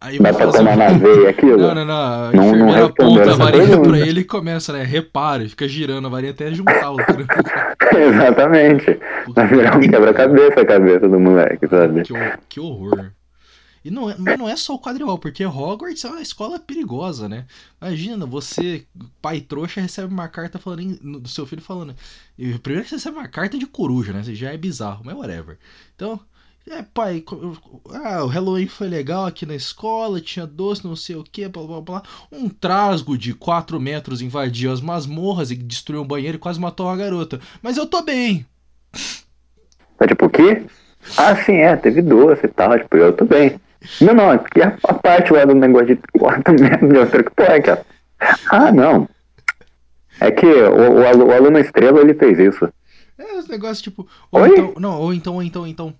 Aí Dá pra tomar um... na veia aquilo? Não, não, não. A não, enfermeira não aponta a varinha pra ele e começa, né? Repara, e fica girando a varinha até juntar o crânio. Exatamente. Vai virar um quebra-cabeça a cabeça do moleque, sabe? Que, que horror. E não é, mas não é só o quadribol, porque Hogwarts é uma escola perigosa, né? Imagina, você, pai trouxa, recebe uma carta falando do seu filho falando. Primeiro que você recebe uma carta de coruja, né? Já é bizarro, mas whatever. Então, é, pai, ah, o Halloween foi legal aqui na escola, tinha doce, não sei o que, blá blá blá. Um trasgo de 4 metros invadiu as masmorras e destruiu um banheiro e quase matou uma garota. Mas eu tô bem. Tá tipo o quê? Ah, sim, é, teve doce e tal, tipo, eu tô bem. Não, não, aqui a, a parte lá do negócio de 4 metros de outra que é que. Ah, não. É que o, o, aluno estrela ele fez isso. É, os negócios tipo. Ou Oi? então. Não, ou então, ou então, então.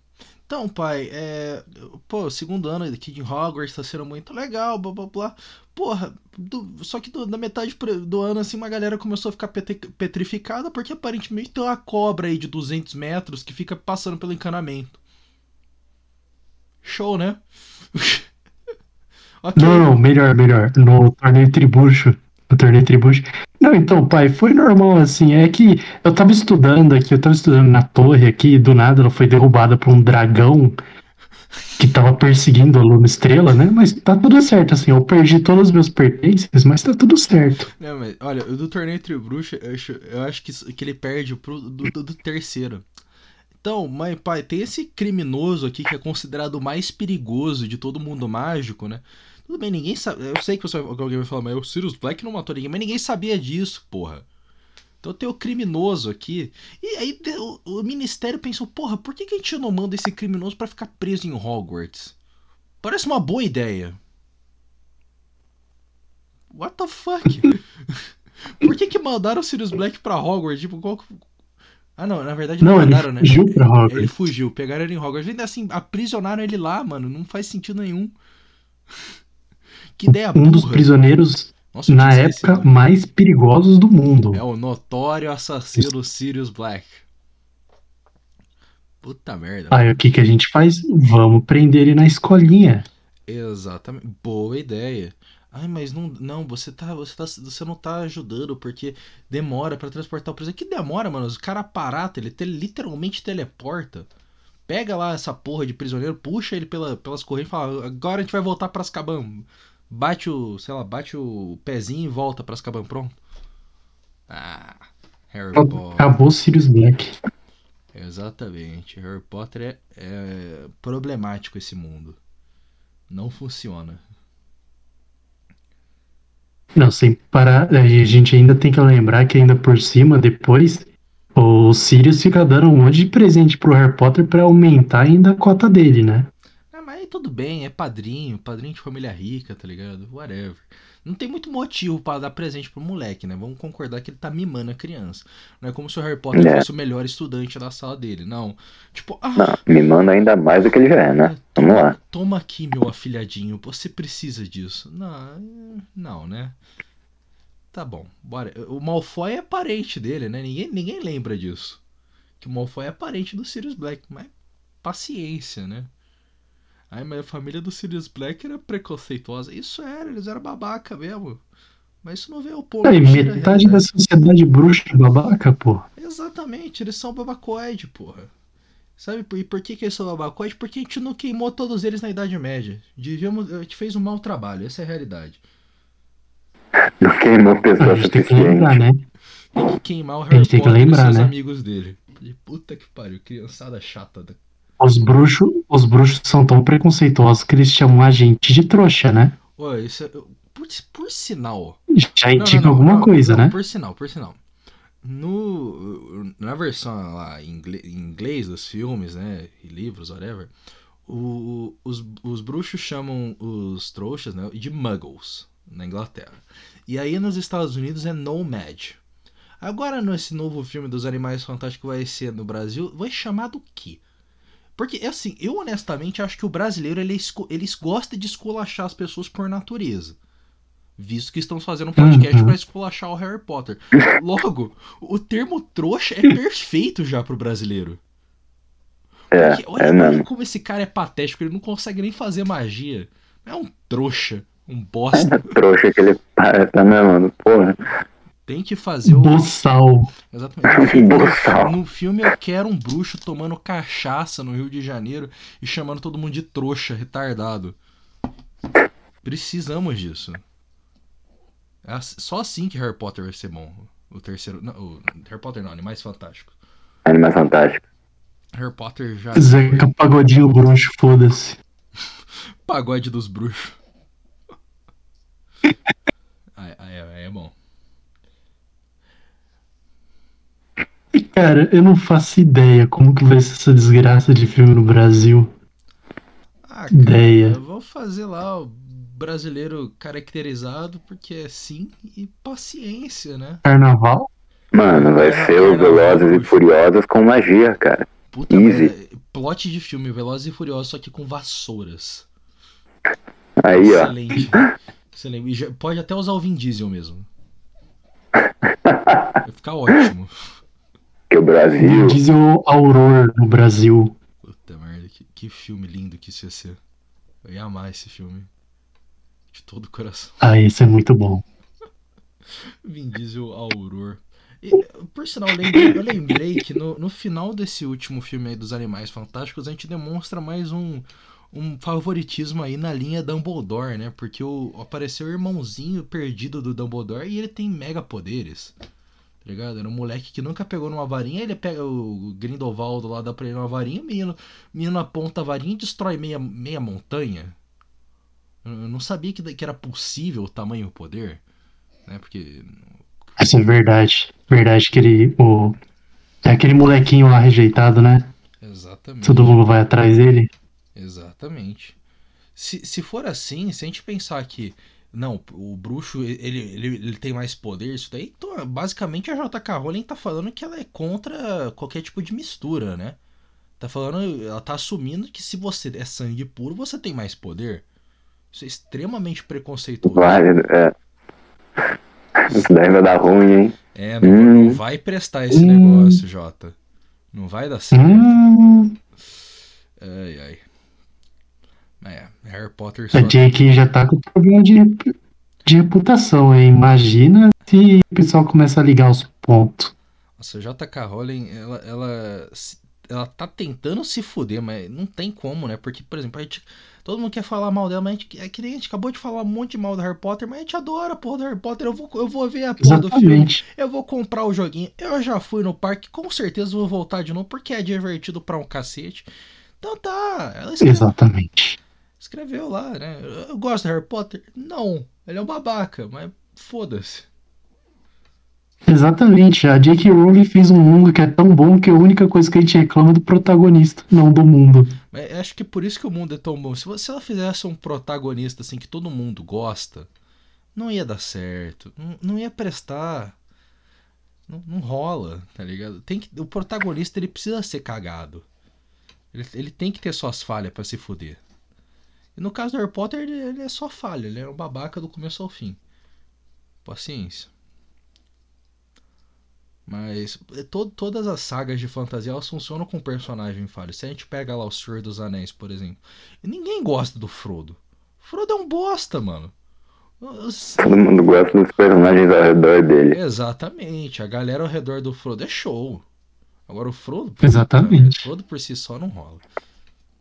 Então, pai, é. Pô, segundo ano aqui de Hogwarts tá sendo muito legal, blá blá blá. Porra, do, só que do, na metade do ano, assim, uma galera começou a ficar petrificada porque aparentemente tem uma cobra aí de 200 metros que fica passando pelo encanamento. Show, né? okay. Não, melhor, melhor. No torneio tribucho. No torneio tribucho. Não, então, pai, foi normal, assim. É que eu tava estudando aqui, eu tava estudando na torre aqui, do nada ela foi derrubada por um dragão que tava perseguindo a Luna Estrela, né? Mas tá tudo certo, assim. Eu perdi todos os meus pertences, mas tá tudo certo. Não, mas olha, o do torneio Tribruxa, eu acho, eu acho que, que ele perde pro do, do, do terceiro. Então, mãe pai, tem esse criminoso aqui que é considerado o mais perigoso de todo mundo mágico, né? Tudo bem, ninguém sabe. Eu sei que você, alguém vai falar, mas o Sirius Black não matou ninguém, mas ninguém sabia disso, porra. Então tem o criminoso aqui. E aí o, o ministério pensou, porra, por que, que a gente não manda esse criminoso para ficar preso em Hogwarts? Parece uma boa ideia. What the fuck? por que que mandaram o Sirius Black pra Hogwarts? Tipo, qual... Ah, não, na verdade não, Não, mandaram, ele né? fugiu pra Ele Hogwarts. fugiu, pegaram ele em Hogwarts. Ainda assim, aprisionaram ele lá, mano. Não faz sentido nenhum. Que ideia Um dos burra. prisioneiros, Nossa, eu na esquecido. época, mais perigosos do mundo. É o notório assassino Sirius Black. Puta merda. Aí o que, que a gente faz? Vamos prender ele na escolinha. Exatamente. Boa ideia. Ai, mas não, não, você tá, você tá, você não tá ajudando porque demora pra transportar o prisioneiro. Que demora, mano? Os cara aparato, ele te- literalmente teleporta. Pega lá essa porra de prisioneiro, puxa ele pela, pelas correntes e fala: "Agora a gente vai voltar pra Azkaban". Bate o, sei lá, bate o pezinho e volta pra Azkaban, pronto. Ah, Harry Potter. Acabou Sirius Black. Exatamente. Harry Potter é, é problemático esse mundo. Não funciona. Não, sem parar, a gente ainda tem que lembrar que ainda por cima, depois, o Sirius fica dando um monte de presente pro Harry Potter pra aumentar ainda a cota dele, né? Aí tudo bem, é padrinho, padrinho de família rica, tá ligado? Whatever. Não tem muito motivo pra dar presente pro moleque, né? Vamos concordar que ele tá mimando a criança. Não é como se o Harry Potter É. fosse o melhor estudante da sala dele, não. Tipo, ah, Não, me manda ainda mais do que ele já é, né? Vamos lá. Toma aqui, meu afilhadinho, você precisa disso. Não, não, né? Tá bom, bora. O Malfoy é parente dele, né? Ninguém, ninguém lembra disso. Que o Malfoy é parente do Sirius Black, mas paciência, né? Ai, mas a família do Sirius Black era preconceituosa. Isso era, eles eram babaca mesmo. Mas isso não veio ao ponto. Aí, a metade da sociedade bruxa é babaca, pô. Exatamente, eles são babacoide, porra. Sabe por- e por que, que eles são babacoide? Porque a gente não queimou todos eles na Idade Média. Devíamos, a gente fez um mau trabalho, essa é a realidade. Não queimou A pessoa gente tem que lembrar, suficiente. né? Tem que queimar o A Harry gente tem que Potter lembrar, e seus né? amigos dele. E puta que pariu, criançada chata. da- Os bruxos, os bruxos são tão preconceituosos que eles chamam a gente de trouxa, né? Ô, isso é, por, por sinal. Já indica não, não, alguma coisa, né? Por sinal, por sinal. No, na versão lá em ingle- em inglês dos filmes, né? E livros, whatever. o- os, os bruxos chamam os trouxas né, de muggles na Inglaterra. E aí nos Estados Unidos é nomad. Agora nesse novo filme dos Animais Fantásticos vai ser no Brasil, vai chamar do quê? Porque, assim, eu honestamente acho que o brasileiro ele, esco- ele gosta de esculachar as pessoas por natureza. Visto que estão fazendo um podcast Uhum. pra esculachar o Harry Potter. Logo, o termo trouxa é perfeito já pro brasileiro. É, Porque olha, é como esse cara é patético, ele não consegue nem fazer magia. É um trouxa, um bosta. Trouxa que ele parece, tá mesmo? Porra. Tem que fazer o. Boçal. Exatamente. No filme, Boçal. no filme eu quero um bruxo tomando cachaça no Rio de Janeiro e chamando todo mundo de trouxa, retardado. Precisamos disso. É Só assim que Harry Potter vai ser bom. O terceiro. Não, o Harry Potter não, Animais Fantásticos. Animais Fantásticos. Harry Potter já. Zeca Pagodinho bruxo, foda-se. Pagode dos bruxos. Aí, aí- aí é bom. Cara, eu não faço ideia como que vai ser essa desgraça de filme no Brasil. Ah, Ideia. Eu vou fazer lá o brasileiro caracterizado porque é sim e paciência, né? Carnaval? Mano, vai É, ser o Velozes e Furiosos com magia, cara. Puta, Easy. é, plot de filme Velozes e Furiosos só que com vassouras. Aí, ó. Excelente. Excelente. E já- pode até usar o Vin Diesel mesmo. Vai ficar ótimo. Que o Brasil. Diz o Auror no Brasil. Puta merda, que, que filme lindo que isso ia ser. Eu ia amar esse filme. De todo o coração. Ah, esse é muito bom. Vin Diesel Auror. E, por sinal, eu lembrei, eu lembrei que no, no final desse último filme aí dos Animais Fantásticos, a gente demonstra mais um, um favoritismo aí na linha Dumbledore, né? Porque o, apareceu o irmãozinho perdido do Dumbledore e ele tem mega poderes. Tá ligado? Era um moleque que nunca pegou numa varinha, ele pega o Grindelwald lá, dá pra ele uma varinha, o menino, o menino aponta a varinha e destrói meia, meia montanha. Eu não sabia que, que era possível o tamanho poder, né? Porque. É verdade. Verdade que ele. O... É aquele molequinho lá rejeitado, né? Exatamente. Todo mundo vai atrás dele. Exatamente. Se, se for assim, se a gente pensar que. Não, o bruxo ele, ele, ele tem mais poder, isso daí. Então, basicamente a JK Rowling tá falando que ela é contra qualquer tipo de mistura, né? Tá falando. Ela tá assumindo que se você é sangue puro, você tem mais poder. Isso é extremamente preconceituoso. Vai, é. Isso daí vai dar ruim, hein? É, não, Hum. não vai prestar esse Hum. negócio, Jota. Não vai dar certo. Hum, Ai, ai. É, Harry Potter só. a J.K. já tá com problema de, de reputação, hein? Imagina se o pessoal começa a ligar os pontos. Nossa, J.K. Rowling, ela, ela, ela tá tentando se fuder, mas não tem como, né? Porque, por exemplo, a gente, todo mundo quer falar mal dela, mas a gente, é que nem a gente acabou de falar um monte de mal do Harry Potter, mas a gente adora a porra do Harry Potter. Eu vou, eu vou ver a porra do filme, Exatamente. eu vou comprar o joguinho. Eu já fui no parque, com certeza vou voltar de novo, porque é divertido pra um cacete. Então tá, ela escreveu, Exatamente. Escreveu lá, né? Eu gosto do Harry Potter? Não, ele é um babaca, mas foda-se. Exatamente. A J.K. Rowling fez um mundo que é tão bom que a única coisa que a gente reclama é do protagonista, não do mundo. Mas acho que por isso que o mundo é tão bom. Se ela fizesse um protagonista assim que todo mundo gosta, não ia dar certo. Não, não ia prestar. Não, não rola, tá ligado? Tem que, o protagonista ele precisa ser cagado. Ele, ele tem que ter suas falhas pra se fuder. E no caso do Harry Potter, ele, ele é só falha. Ele é um babaca do começo ao fim. Paciência. Mas é, to- todas as sagas de fantasia elas funcionam com personagem falho. Se a gente pega lá o Senhor dos Anéis, por exemplo, ninguém gosta do Frodo. Frodo é um bosta, mano. Todo mundo gosta dos personagens ao redor dele. Exatamente, a galera ao redor do Frodo é show. Agora o Frodo. puta, Exatamente. O Frodo por si só não rola.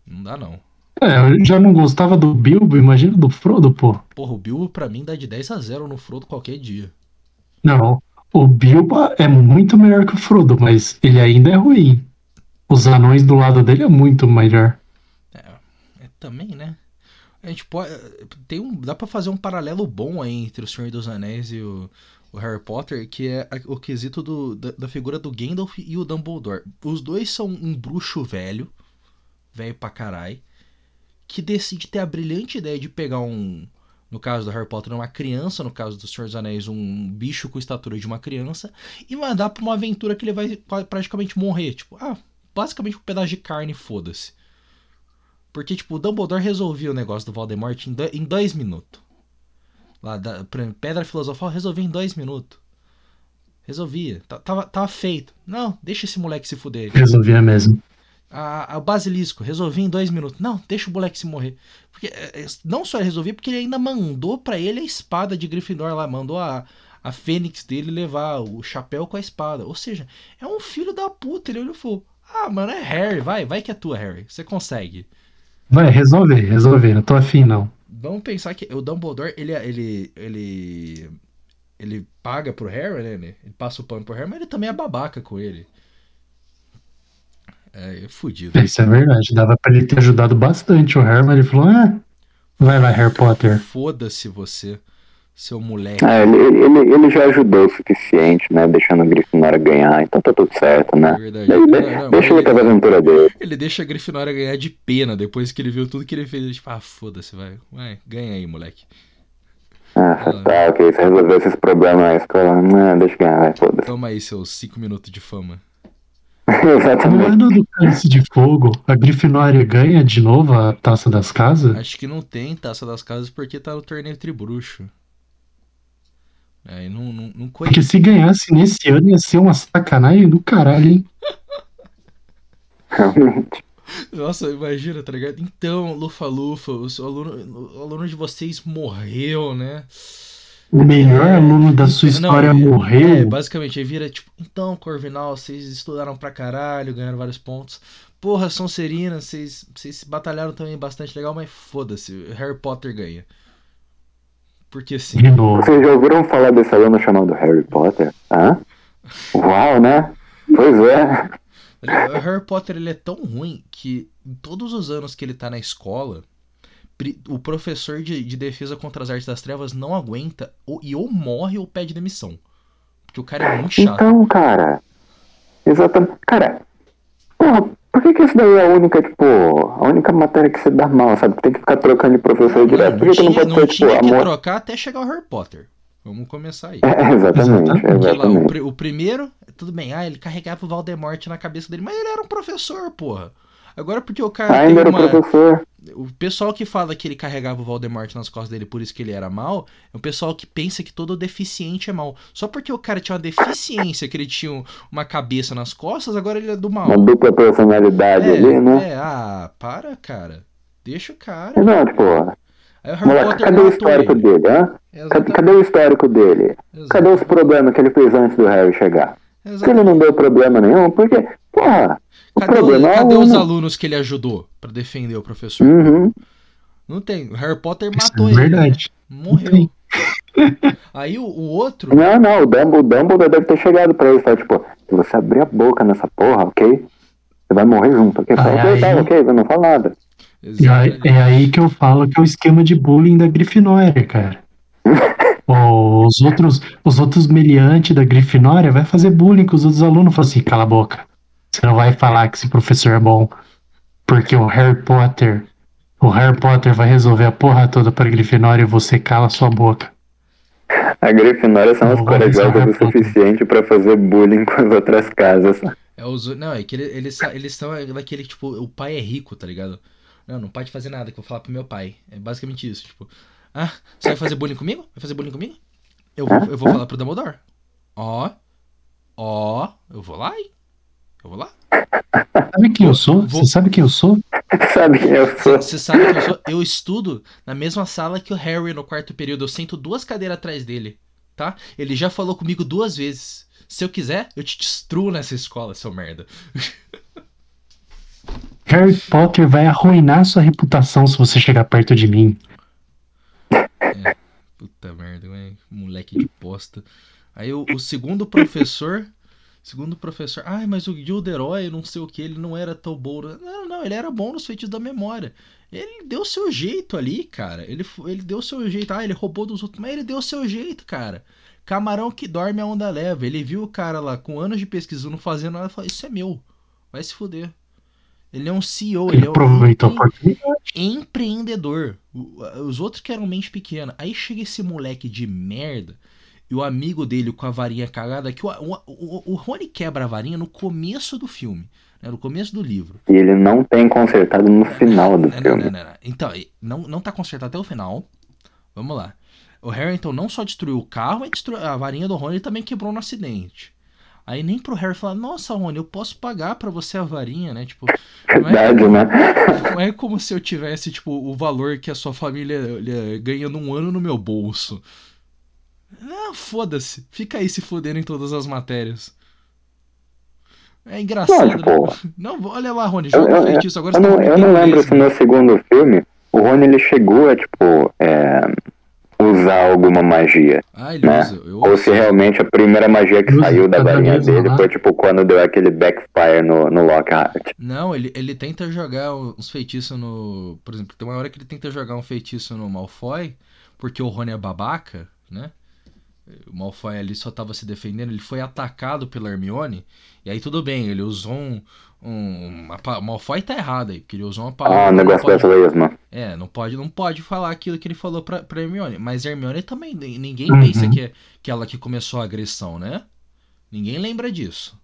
Não dá não. É, eu já não gostava do Bilbo, imagina do Frodo, pô. Porra, o Bilbo pra mim dá de 10 a 0 no Frodo qualquer dia. Não, o Bilbo é muito melhor que o Frodo, mas ele ainda é ruim. Os anões do lado dele é muito melhor. É, também, né? A gente pode. Tem um, dá pra fazer um paralelo bom aí entre o Senhor dos Anéis e o, o Harry Potter, que é o quesito do, da, da figura do Gandalf e o Dumbledore. Os dois são um bruxo velho, velho pra caralho, que decide ter a brilhante ideia de pegar um. No caso do Harry Potter, uma criança, no caso do Senhor dos Anéis, um bicho com estatura de uma criança, e mandar pra uma aventura que ele vai pra- praticamente morrer. Tipo, ah, basicamente um pedaço de carne, foda-se. Porque, tipo, o Dumbledore resolvia o negócio do Voldemort em, em dois minutos. Lá, da, Pedra Filosofal resolvia em dois minutos. Resolvia. Tá- Tava, tava feito. Não, deixa esse moleque se fuder. Resolvia mesmo. A, a Basilisco, resolvia em dois minutos. Não, deixa o moleque se morrer. Porque é, é, não só ele resolvia, porque ele ainda mandou pra ele a espada de Gryffindor lá. Mandou a, a fênix dele levar o chapéu com a espada. Ou seja, é um filho da puta. Ele olhou e falou: Ah, mano, é Harry. Vai, vai que é tua, Harry. Você consegue. Vai, resolver, resolver, não tô afim não. Vamos pensar que o Dumbledore, ele, ele, ele, ele paga pro Harry, né? Ele ele passa o pano pro Harry, mas ele também é babaca com ele. É, é fudido. Isso é verdade, dava pra ele ter ajudado bastante o Harry, mas ele falou, ah, vai lá, Harry Potter. Foda-se você, seu moleque. Ah, ele, ele, ele já ajudou o suficiente, né? Deixando a Grifinória ganhar, então tá tudo certo, É né? verdade. De- Não, não, deixa ele ter a aventura dele. ele deixa a Grifinória ganhar de pena depois que ele viu tudo que ele fez. Ele, tipo, ah, foda-se, vai. Vai, ganha aí, moleque. Ah, tá, ok. Você resolveu esses problemas na escola. Não, deixa eu ganhar, vai, foda-se. Toma aí seus 5 minutos de fama. No Exatamente. ano do Cálice de Fogo, a Grifinória ganha de novo a Taça das Casas? Acho que não tem Taça das Casas porque tá no torneio Tribruxo. Aí não, não, não Porque se ganhasse nesse ano ia ser uma sacanagem do caralho, hein? Realmente. Nossa, imagina, tá ligado? Então, Lufa Lufa, o, aluno, o aluno de vocês morreu, né? O melhor É, aluno da sua Não, história é- morreu. É, basicamente, aí vira tipo, então, Corvinal, vocês estudaram pra caralho, ganharam vários pontos. Porra, Sonserina, vocês, vocês batalharam também bastante legal, mas foda-se, Harry Potter ganha. Porque assim, De novo. Vocês já ouviram falar desse aluno chamado Harry Potter? Hã? Uau, né? Pois é. o Harry Potter ele é tão ruim que em todos os anos que ele tá na escola, o professor de, de defesa contra as artes das trevas não aguenta ou- e ou morre ou pede demissão. Porque o cara é muito chato. Então, cara. Exatamente. Cara, porra, por que, que isso daí é a única, tipo, a única matéria que você dá mal, sabe? Tem que ficar trocando de professor direto. Não, Por que, que não tinha, pode não ser, tipo, amor? trocar até chegar o Harry Potter. Vamos começar aí. É, exatamente, Exatamente. Porque lá, o, exatamente. o primeiro, tudo bem, ah, ele carregava o Voldemort na cabeça dele, mas ele era um professor, porra. Agora porque o cara Ainda era o uma... professor. O pessoal que fala que ele carregava o Voldemort nas costas dele, por isso que ele era mal, é um pessoal que pensa que todo deficiente é mal. Só porque o cara tinha uma deficiência, que ele tinha um- uma cabeça nas costas, agora ele é do mal. Uma dupla personalidade ali, né? É, é, ah, para, cara. Deixa o cara. Não, tipo, Aí o Harry moleque, Potter cadê o histórico ele. dele, hã? Cadê, Exatamente. cadê o histórico dele? Cadê os problemas que ele fez antes do Harry chegar? Por que ele não deu problema nenhum? Porque, porra, o Cadê, o- é o cadê os aluno. alunos que ele ajudou pra defender o professor? Uhum. Não tem. O Harry Potter Isso matou é ele. verdade. Morreu. tem. Aí o, o outro. Não, não, o Dumbledore, o Dumbledore deve ter chegado pra ele e falado, tipo, se você abrir a boca nessa porra, ok? Você vai morrer junto, ok? Fala, tá, ok, eu não falo nada. E aí- é aí que eu falo que é o esquema de bullying da Grifinória, cara. os outros, os outros meliantes da Grifinória vai fazer bullying com os outros alunos. Fala assim, cala a boca. Você não vai falar que esse professor é bom. Porque o Harry Potter, o Harry Potter vai resolver a porra toda pra Grifinória e você cala sua boca. A Grifinória são as corajosas o Harry Potter. suficiente pra fazer bullying com as outras casas. É os, não, é que ele- eles, eles são daquele, tipo, o pai é rico, tá ligado? Não, não pode fazer nada que eu vou falar pro meu pai. É basicamente isso, tipo. Ah, você vai fazer bullying comigo? Vai fazer bullying comigo? Eu vou, eu vou falar pro Dumbledore. Ó. Ó. Eu vou lá, hein? Eu vou lá. Sabe quem eu sou? Vou- Você sabe quem eu sou? Sabe quem eu sou? Você sabe que eu sou. Eu estudo na mesma sala que o Harry no quarto período. Eu sento duas cadeiras atrás dele, tá? Ele já falou comigo duas vezes. Se eu quiser, eu te destruo nessa escola, seu merda. Harry Potter vai arruinar sua reputação se você chegar perto de mim. Puta merda. Moleque de bosta. Aí o, o segundo professor. Segundo professor. Ai, mas o Gilderoy, não sei o que, ele não era tão bom. Não, não, ele era bom nos feitiços da memória. Ele deu seu jeito ali, cara. Ele, ele deu seu jeito. Ah, ele roubou dos outros. Mas ele deu seu jeito, cara. Camarão que dorme a onda leva. Ele viu o cara lá com anos de pesquisa não fazendo nada e falou: Isso é meu. Vai se fuder. Ele é um CEO, ele Ele é um empre- empreendedor. O- Os outros que eram mente pequena. Aí chega esse moleque de merda e o amigo dele com a varinha cagada. Que o, o, o, o Rony quebra a varinha no começo do filme, né, no começo do livro. E ele não tem consertado no final do Não, filme. não, não, não. Então, não, não tá consertado até o final. Vamos lá. O Harry então não só destruiu o carro, mas destruiu a varinha do Rony também quebrou no acidente. Aí nem pro Harry falar, nossa, Rony, eu posso pagar pra você a varinha, né? Tipo, não é Verdade, né? Não é como se eu tivesse, tipo, o valor que a sua família eh, ganha num ano no meu bolso. Não, foda-se. Fica aí se fodendo em todas as matérias. É engraçado, Não, tipo, né? Não, olha lá, Rony, joga eu, o feitiço. Agora eu você tá não, eu não lembro se no segundo filme o Rony ele chegou a, tipo, é, usar alguma magia, Ah, ele né? usa. Eu Ou se realmente a primeira magia que Usa saiu da varinha vez dele lá. foi, tipo, quando deu aquele backfire no, no Lockhart. Não, ele, ele tenta jogar uns feitiços no. Por exemplo, tem uma hora que ele tenta jogar um feitiço no Malfoy, porque o Rony é babaca, né? O Malfoy ali só tava se defendendo, ele foi atacado pela Hermione, e aí tudo bem, ele usou um. um uma o Malfoy tá errado aí, porque ele usou uma palavra. Ah, que não negócio pode- das lesmas. É, não pode, não pode falar aquilo que ele falou pra, pra Hermione. Mas a Hermione também, ni- ninguém Uhum. pensa que é que ela que começou a agressão, né? Ninguém lembra disso.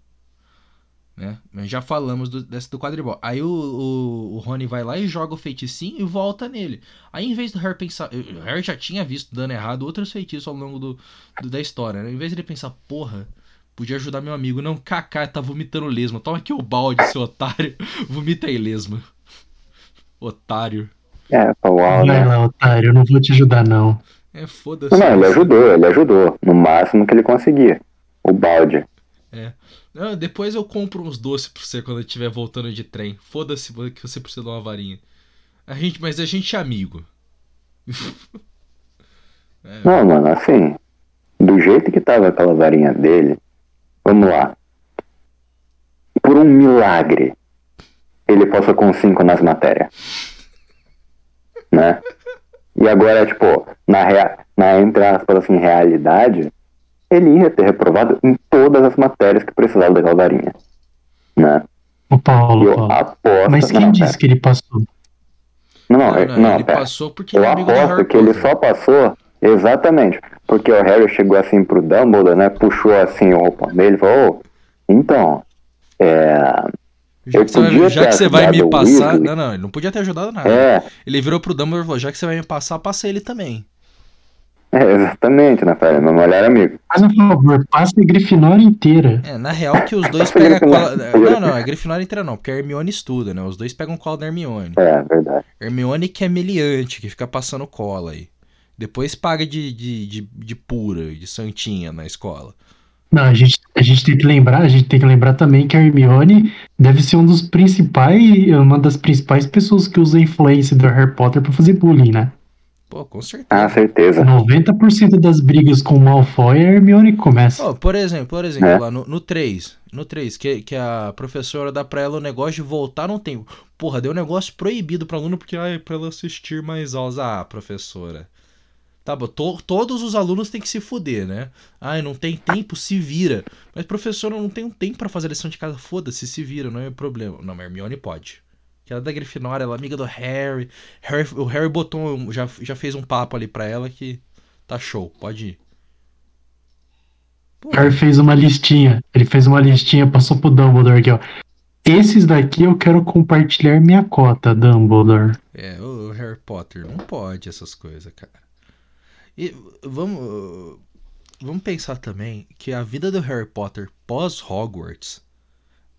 Né? Nós já falamos do, desse do quadribol. Aí o, o, o Rony vai lá e joga o feiticinho e volta nele. Aí em vez do Harry pensar. O Harry já tinha visto dando errado outros feitiços ao longo do, do- da história, né? Em vez de ele pensar, porra, podia ajudar meu amigo. Não, Kaká tá vomitando lesma. Toma aqui o balde, seu otário. Vomita aí lesma. Otário. É, uau, Vai né? lá, otário, eu não vou te ajudar, não. É, foda-se. Não, ele ajudou, ele ajudou. No máximo que ele conseguia. O balde. Não, depois eu compro uns doces pra você quando eu estiver voltando de trem. Foda-se que você precisa de uma varinha. A gente, mas a gente é amigo. É. Não, mano, assim, do jeito que tava aquela varinha dele, vamos lá. Por um milagre, ele passou com cinco nas matérias. né? E agora, tipo, na, rea, na entre aspas, assim, realidade, ele ia ter reprovado em todas as matérias que precisava daquela varinha, né? O Paulo, Eu Paulo. aposto... Mas quem não, disse pera. que ele passou? Não, Não, é- não, não, ele pera. passou porque Eu ele é do aposto Harry que ele só passou exatamente porque o Harry chegou assim pro Dumbledore, né? Puxou assim o roupão dele e falou: "Ô, então, é. Já Eu que, você vai, podia já que você vai me passar. Weasley. Não, não, ele não podia ter ajudado nada. É, Ele virou pro Dumbledore e falou: já que você vai me passar, passa ele também. É exatamente, né, Fred? Meu melhor amigo. Faz um favor, passa a Grifinória inteira. É, na real que os dois pegam a cola. Não, não, é Grifinória inteira não, porque a Hermione estuda, né? Os dois pegam cola da Hermione. É, verdade. Hermione que é meliante, que fica passando cola aí. Depois paga de, de, de, de pura, de santinha na escola. Não, a gente, a gente tem que lembrar, a gente tem que lembrar também que a Hermione deve ser um dos principais, uma das principais pessoas que usa a influência do Harry Potter pra fazer bullying, né? Pô, com certeza. Ah, certeza. 90% das brigas com o Malfoy é a Hermione que começa. Ó, por exemplo, por exemplo, É. lá no, no 3, no 3, que, que a professora dá pra ela o negócio de voltar no tempo. Porra, deu um negócio proibido pro aluno porque, ai, pra ela assistir mais aulas. Ah, professora. Tá bom, to- todos os alunos têm que se fuder, né? Ai, não tem tempo, se vira. Mas professora não tem um tempo pra fazer a lição de casa, foda-se, se vira, não é problema. Não, mas Hermione pode. Que ela é da Grifinória, ela é amiga do Harry. Harry o Harry botou, já, já fez um papo ali pra ela que tá show, pode ir. Pô, O Harry fez uma listinha, ele fez uma listinha, passou pro Dumbledore aqui, ó. Esses daqui eu quero compartilhar minha cota, Dumbledore. É, o Harry Potter não pode essas coisas, cara. E vamos, vamos pensar também que a vida do Harry Potter pós Hogwarts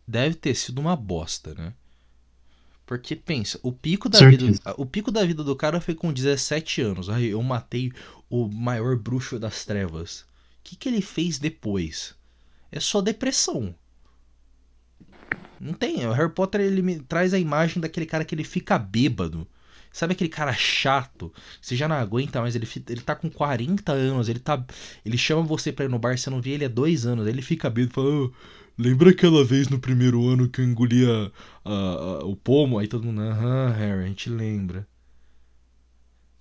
deve ter sido uma bosta, né? Porque pensa, o pico da vida, Certeza. o pico da vida do cara foi com 17 anos. Aí eu matei o maior bruxo das trevas. O que que ele fez depois? É só depressão. Não tem, o Harry Potter ele me traz a imagem daquele cara que ele fica bêbado. Sabe aquele cara chato? Você já não aguenta mais, ele, ele tá com 40 anos, ele tá. Ele chama você pra ir no bar, você não vê ele há dois anos, aí ele fica bêbado e fala. "Ô, lembra aquela vez no primeiro ano que eu engolia a- a- o pomo? Aí todo mundo. Aham, Harry, a gente lembra.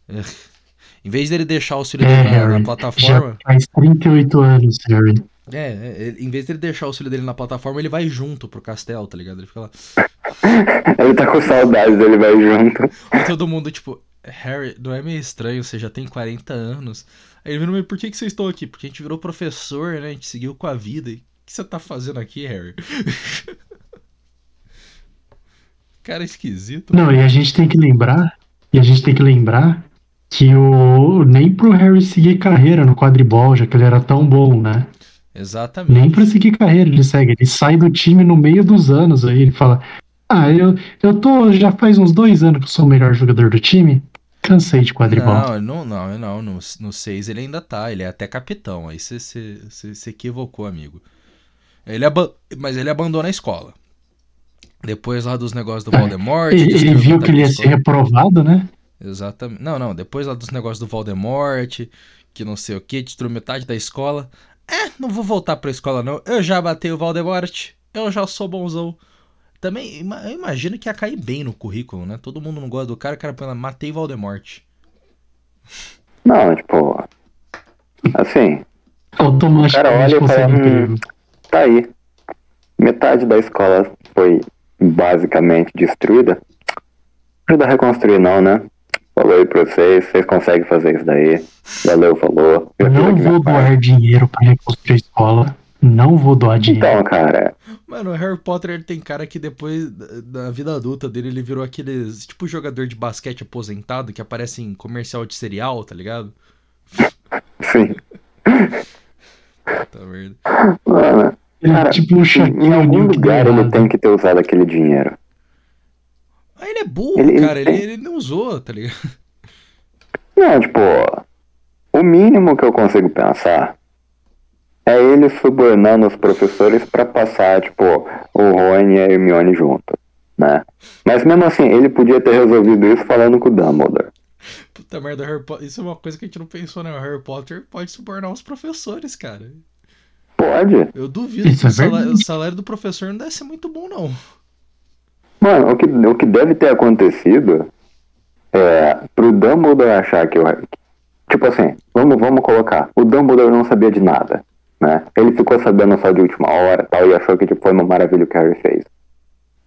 É. Em vez dele deixar o auxílio É, dele na, na Harry, plataforma. Já faz 38 anos, Harry. É, é, ele- em vez dele deixar o auxílio dele na plataforma, ele vai junto pro castelo, tá ligado? Ele fica lá. Ele tá com saudades, ele vai junto. Aí todo mundo, tipo, Harry, não é meio estranho, você já tem 40 anos. Aí ele vira, mas por que, que vocês estão aqui? Porque a gente virou professor, né? A gente seguiu com a vida. E que você tá fazendo aqui, Harry? Cara esquisito. Não, e a gente tem que lembrar, e a gente tem que lembrar que o nem pro Harry seguir carreira no quadribol, já que ele era tão bom, né? Exatamente. Nem pra seguir carreira ele segue, ele sai do time no meio dos anos aí, ele fala: "Ah, eu eu tô já faz uns dois anos que eu sou o melhor jogador do time. Cansei de quadribol." Não, não, não, não. No, no 6 ele ainda tá, ele é até capitão. Aí você equivocou, amigo. Ele Mas ele abandona a escola. Depois lá dos negócios do É, Voldemort. Ele, ele viu metade que ele ia ser reprovado, né? Exatamente. Não, não. Depois lá dos negócios do Voldemort, que não sei o que, destruiu metade da escola. É, não vou voltar pra escola não. Eu já batei o Voldemort. Eu já sou bonzão. Também, eu imagino que ia cair bem no currículo, né? Todo mundo não gosta do cara, o cara põe lá, matei Voldemort. Não, tipo. Assim, Automaticamente O cara olha e fala, "Hum. Tá aí. Metade da escola foi basicamente destruída. Não ajuda a reconstruir, não, né? Falou aí pra vocês, vocês conseguem fazer isso daí. Valeu, falou. Eu Não vou doar dinheiro pra reconstruir a escola. Não vou doar dinheiro. Então, cara, Mano, o Harry Potter ele tem cara que depois da da vida adulta dele, ele virou aqueles. Tipo jogador de basquete aposentado que aparece em comercial de cereal, tá ligado? sim. Tá merda. Mano, Ele cara, tipo um em Shaquille algum lugar ele tem que ter usado aquele dinheiro. Aí ele é burro, Ele- ele cara. Ele, tem- ele não usou, tá ligado? Não, tipo, o mínimo que eu consigo pensar é ele subornando os professores pra passar, tipo, o Rony e a Hermione junto, né? Mas mesmo assim, ele podia ter resolvido isso falando com o Dumbledore. Puta merda, Harry Potter. Isso é uma coisa que a gente não pensou, né? O Harry Potter pode subornar os professores, cara. Pode. Eu duvido Isso que é o, salário, o salário do professor não deve ser muito bom, não. Mano, o que, o que deve ter acontecido é, pro Dumbledore achar que o Tipo assim, vamos, vamos colocar. O Dumbledore não sabia de nada, né? Ele ficou sabendo só de última hora tal, e achou que tipo, foi uma maravilha o que o Harry fez.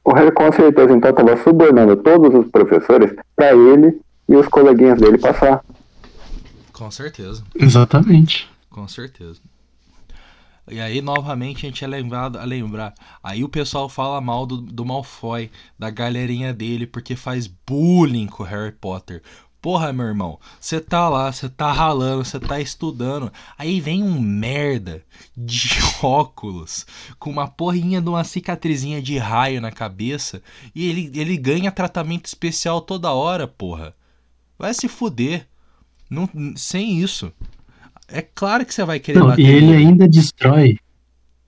O Harry com certeza então estava subornando todos os professores para ele e os coleguinhas dele passar. Com certeza. Exatamente. Com certeza. E aí, novamente, a gente é lembrado a lembrar. Aí o pessoal fala mal do, do Malfoy, da galerinha dele, porque faz bullying com o Harry Potter. Porra, meu irmão, você tá lá, você tá ralando, você tá estudando. Aí vem um merda de óculos com uma porrinha de uma cicatrizinha de raio na cabeça e ele, ele ganha tratamento especial toda hora, porra. Vai se fuder. Não, sem isso. É claro que você vai querer Não, bater e ele ainda destrói.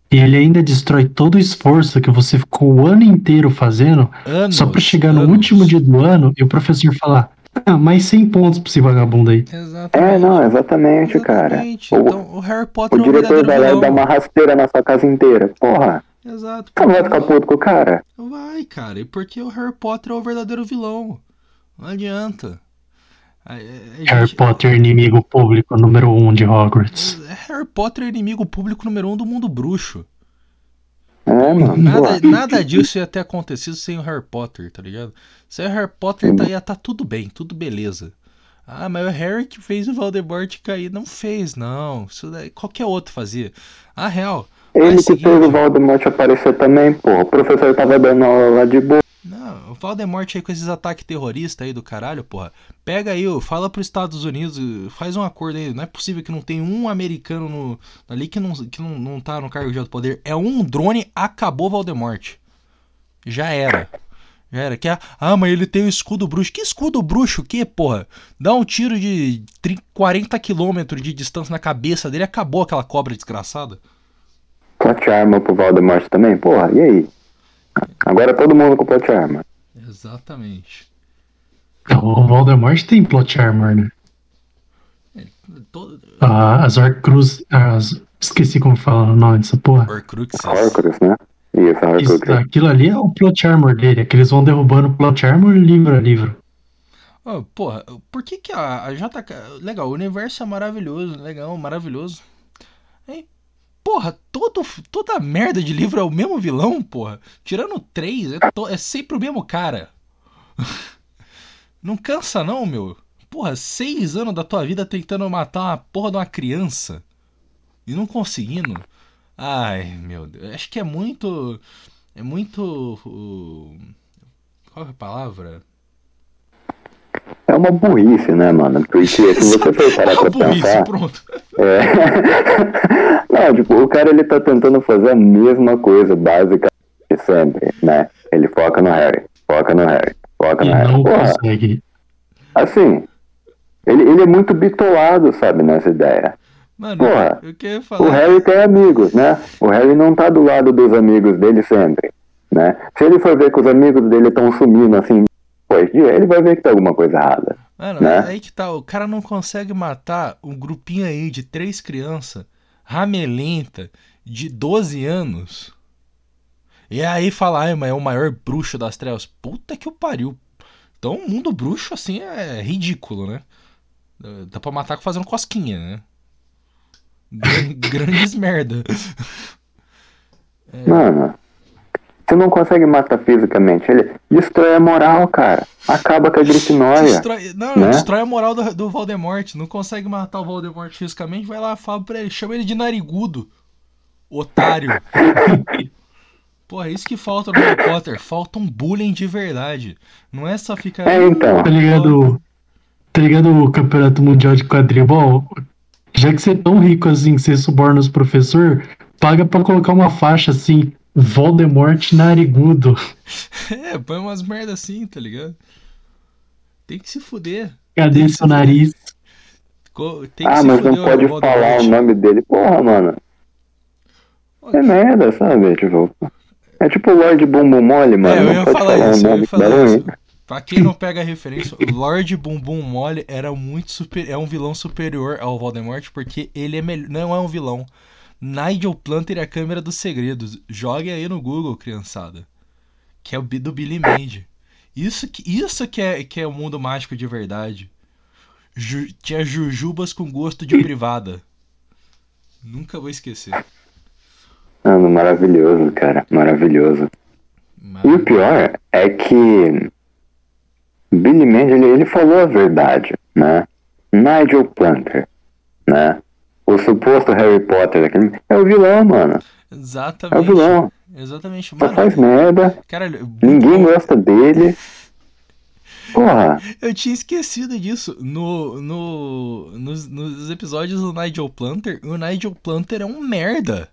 E ele ainda destrói todo o esforço que você ficou o ano inteiro fazendo Anos, só pra chegar no anos. último dia do ano e o professor falar: Ah, mais 100 pontos pra esse vagabundo aí. Exatamente. É, não, exatamente, cara. Exatamente. O, Então, o Harry Potter o é diretor verdadeiro vai lá e vilão. dá uma rasteira na sua casa inteira. Porra, Exato. você não vai ficar puto com o cara? Vai, cara. E porque o Harry Potter é o verdadeiro vilão. Não adianta. A- a- a Harry Potter, inimigo público número 1 um de Hogwarts. Harry Potter é inimigo público número um do mundo bruxo. É, mano. Nada, nada disso ia ter acontecido sem o Harry Potter, tá ligado? Se o Harry Potter tá, ia tá tudo bem, tudo beleza. Ah, mas o Harry que fez o Voldemort cair. Não fez, não. Isso daí, qualquer outro fazia. A real. Ele que seguinte- fez o Voldemort aparecer também, porra. O professor tava dando aula lá de boa. Não, o Valdemort aí com esses ataques terroristas aí do caralho, porra. Pega aí, fala pros Estados Unidos, faz um acordo aí. Não é possível que não tenha um americano no, ali que, não, que não, não tá no cargo de alto poder. É um drone, acabou Valdemort. Já era. Já era. Que, ah, mas ele tem o escudo bruxo. Que escudo bruxo? Que, porra? Dá um tiro de 30, 40 quilômetros de distância na cabeça dele acabou aquela cobra desgraçada. Plot armor pro Voldemort também, porra. E aí? Agora todo mundo com plot armor. Exatamente. O Voldemort tem plot armor, né? Todo... Ah, as Horcrux. As, esqueci como fala o nome dessa porra. Horcruxes. Horcrux, né? Isso, Isso, Horcrux. aquilo ali é o plot armor dele, é que eles vão derrubando plot armor livro a livro. Ô, porra, por que que a, a JK... Legal, o universo é maravilhoso, legal, maravilhoso. Hein? Porra, todo, toda merda de livro é o mesmo vilão, porra. Tirando três, é, to- é sempre o mesmo cara. Não cansa não, meu. Porra, seis anos da tua vida tentando matar uma porra de uma criança. E não conseguindo. Ai, meu Deus. Acho que é muito... É muito... Qual é a palavra? É uma burrice, né, mano? Porque se você for parar pra burrice, pensar. pronto. É... Não, tipo, o cara ele tá tentando fazer a mesma coisa básica de sempre, né? Ele foca no Harry, foca no Harry, foca E no Harry. não Porra, consegue. assim, ele, ele é muito bitolado, sabe, nessa ideia. Mano, Porra, O. Harry tem amigos, né? O Harry não tá do lado dos amigos dele sempre, né? Se ele for ver que os amigos dele estão sumindo assim, depois dia, ele vai ver que tem alguma coisa errada. Mano, né? aí que tá, o cara não consegue matar um grupinho aí de três crianças ramelenta de 12 anos. E aí fala, ai, mas é o maior bruxo das trevas. Puta que o pariu. Então o mundo bruxo assim é ridículo, né? Dá pra matar fazendo cosquinha, né? Gran- Grandes merda. Mano, você não consegue matar fisicamente, ele destrói a moral, cara. Acaba com a Grifinória. Destrói, não, né? destrói a moral do, do Voldemort. Não consegue matar o Voldemort fisicamente, vai lá, fala pra ele, chama ele de narigudo. Otário. Porra, é isso que falta no Harry Potter. Falta um bullying de verdade. Não é só ficar. É, então. Tá ligado? Tá ligado o campeonato mundial de quadribol? Já que você é tão rico assim, que você suborna os professor, paga pra colocar uma faixa assim, Voldemort narigudo. É, põe umas merda assim, tá ligado? Tem que se fuder. Cadê Tem seu se nariz? Co- Tem que Ah, se mas não fuder pode o falar o nome dele. Porra, mano. É merda, sabe? Tipo, é tipo o Lorde Bumbum Mole, mano. É, eu não ia pode falar falar isso, o eu ia falar isso. Pra quem não pega a referência, o Lorde Bumbum Mole era muito super, é um vilão superior ao Voldemort porque ele é melhor, não é um vilão. Nigel Planter e a Câmara dos Segredos. Jogue aí no Google, criançada. Que é o do Billy Mandy. Isso que, isso que, é, que é o mundo mágico de verdade. Ju, tinha jujubas com gosto de privada. Nunca vou esquecer. Mano, maravilhoso, cara. Maravilhoso. E o pior é que Billy Mandy, ele, ele falou a verdade, né? Nigel Planter, né? O suposto Harry Potter daquele... É o vilão, mano. Exatamente. É o vilão. Exatamente. Só Mano, faz merda, caralho, ninguém gosta dele. Porra, eu tinha esquecido disso. No, no, nos, nos episódios do Nigel Planter, o Nigel Planter é um merda.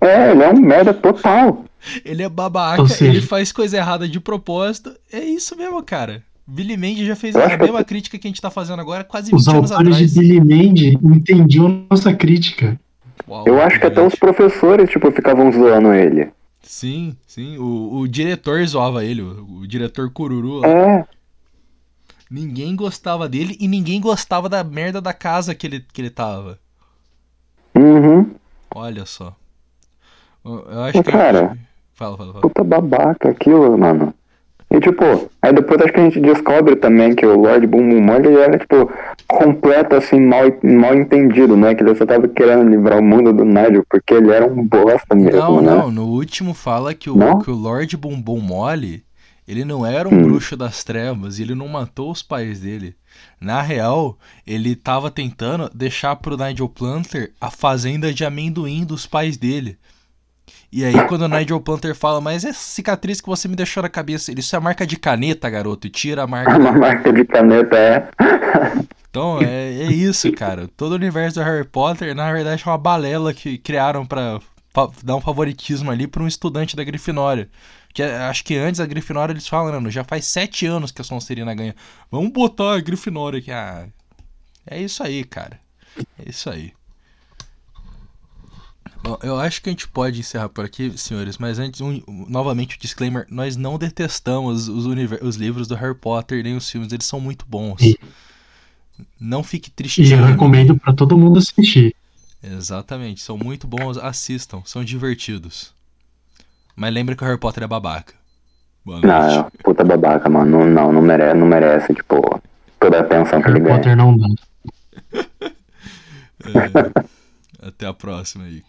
é, ele é um merda total. Ele é babaca, ele faz coisa errada de propósito. É isso mesmo, cara. Billy Mandy já fez a acho que- mesma crítica que a gente tá fazendo agora quase 20 Os anos autores atrás. de Billy Mandy entendiam nossa crítica. Uau, Eu acho que até os professores, tipo, ficavam zoando ele. Sim, sim. O, o diretor zoava ele, o, o diretor Cururu. lá. É, Ninguém gostava dele e ninguém gostava da merda da casa que ele, que ele tava. uhum. Olha só. Eu acho que. cara. Fala, fala, fala. Puta babaca aquilo, mano. E tipo, aí depois acho que a gente descobre também que o Lord Boom, ele era, tipo, completo, assim, mal, mal entendido, né? Que ele só tava querendo livrar o mundo do Nigel, porque ele era um bosta mesmo, Não, né? não. No último fala que o, Não? que o Lord Bumbum Mole, ele não era um Hum. bruxo das trevas, e ele não matou os pais dele. Na real, ele tava tentando deixar pro Nigel Planter a fazenda de amendoim dos pais dele. E aí, quando o Nigel Planter fala, mas essa cicatriz que você me deixou na cabeça, isso é marca de caneta, garoto, e tira a marca. Uma marca de caneta é. Então, é, é isso, cara. Todo o universo do Harry Potter, na verdade, é uma balela que criaram pra fa- dar um favoritismo ali pra um estudante da Grifinória. Que é- acho que antes a Grifinória eles falam, já faz sete anos que a Sonserina ganha. Vamos botar a Grifinória aqui. Ah, é isso aí, cara. É isso aí. Bom, eu acho que a gente pode encerrar por aqui, senhores, mas antes, um- um- novamente o disclaimer: nós não detestamos os, os livros do Harry Potter nem os filmes, eles são muito bons. E- Não fique E triste. eu recomendo pra todo mundo assistir. Exatamente, são muito bons, assistam, são divertidos. Mas lembra que o Harry Potter é babaca. Boa Não, noite. é puta babaca, mano. Não, não, não merece, não merece, tipo, toda a atenção que ele Harry ganha. Potter não dá. É, até a próxima aí.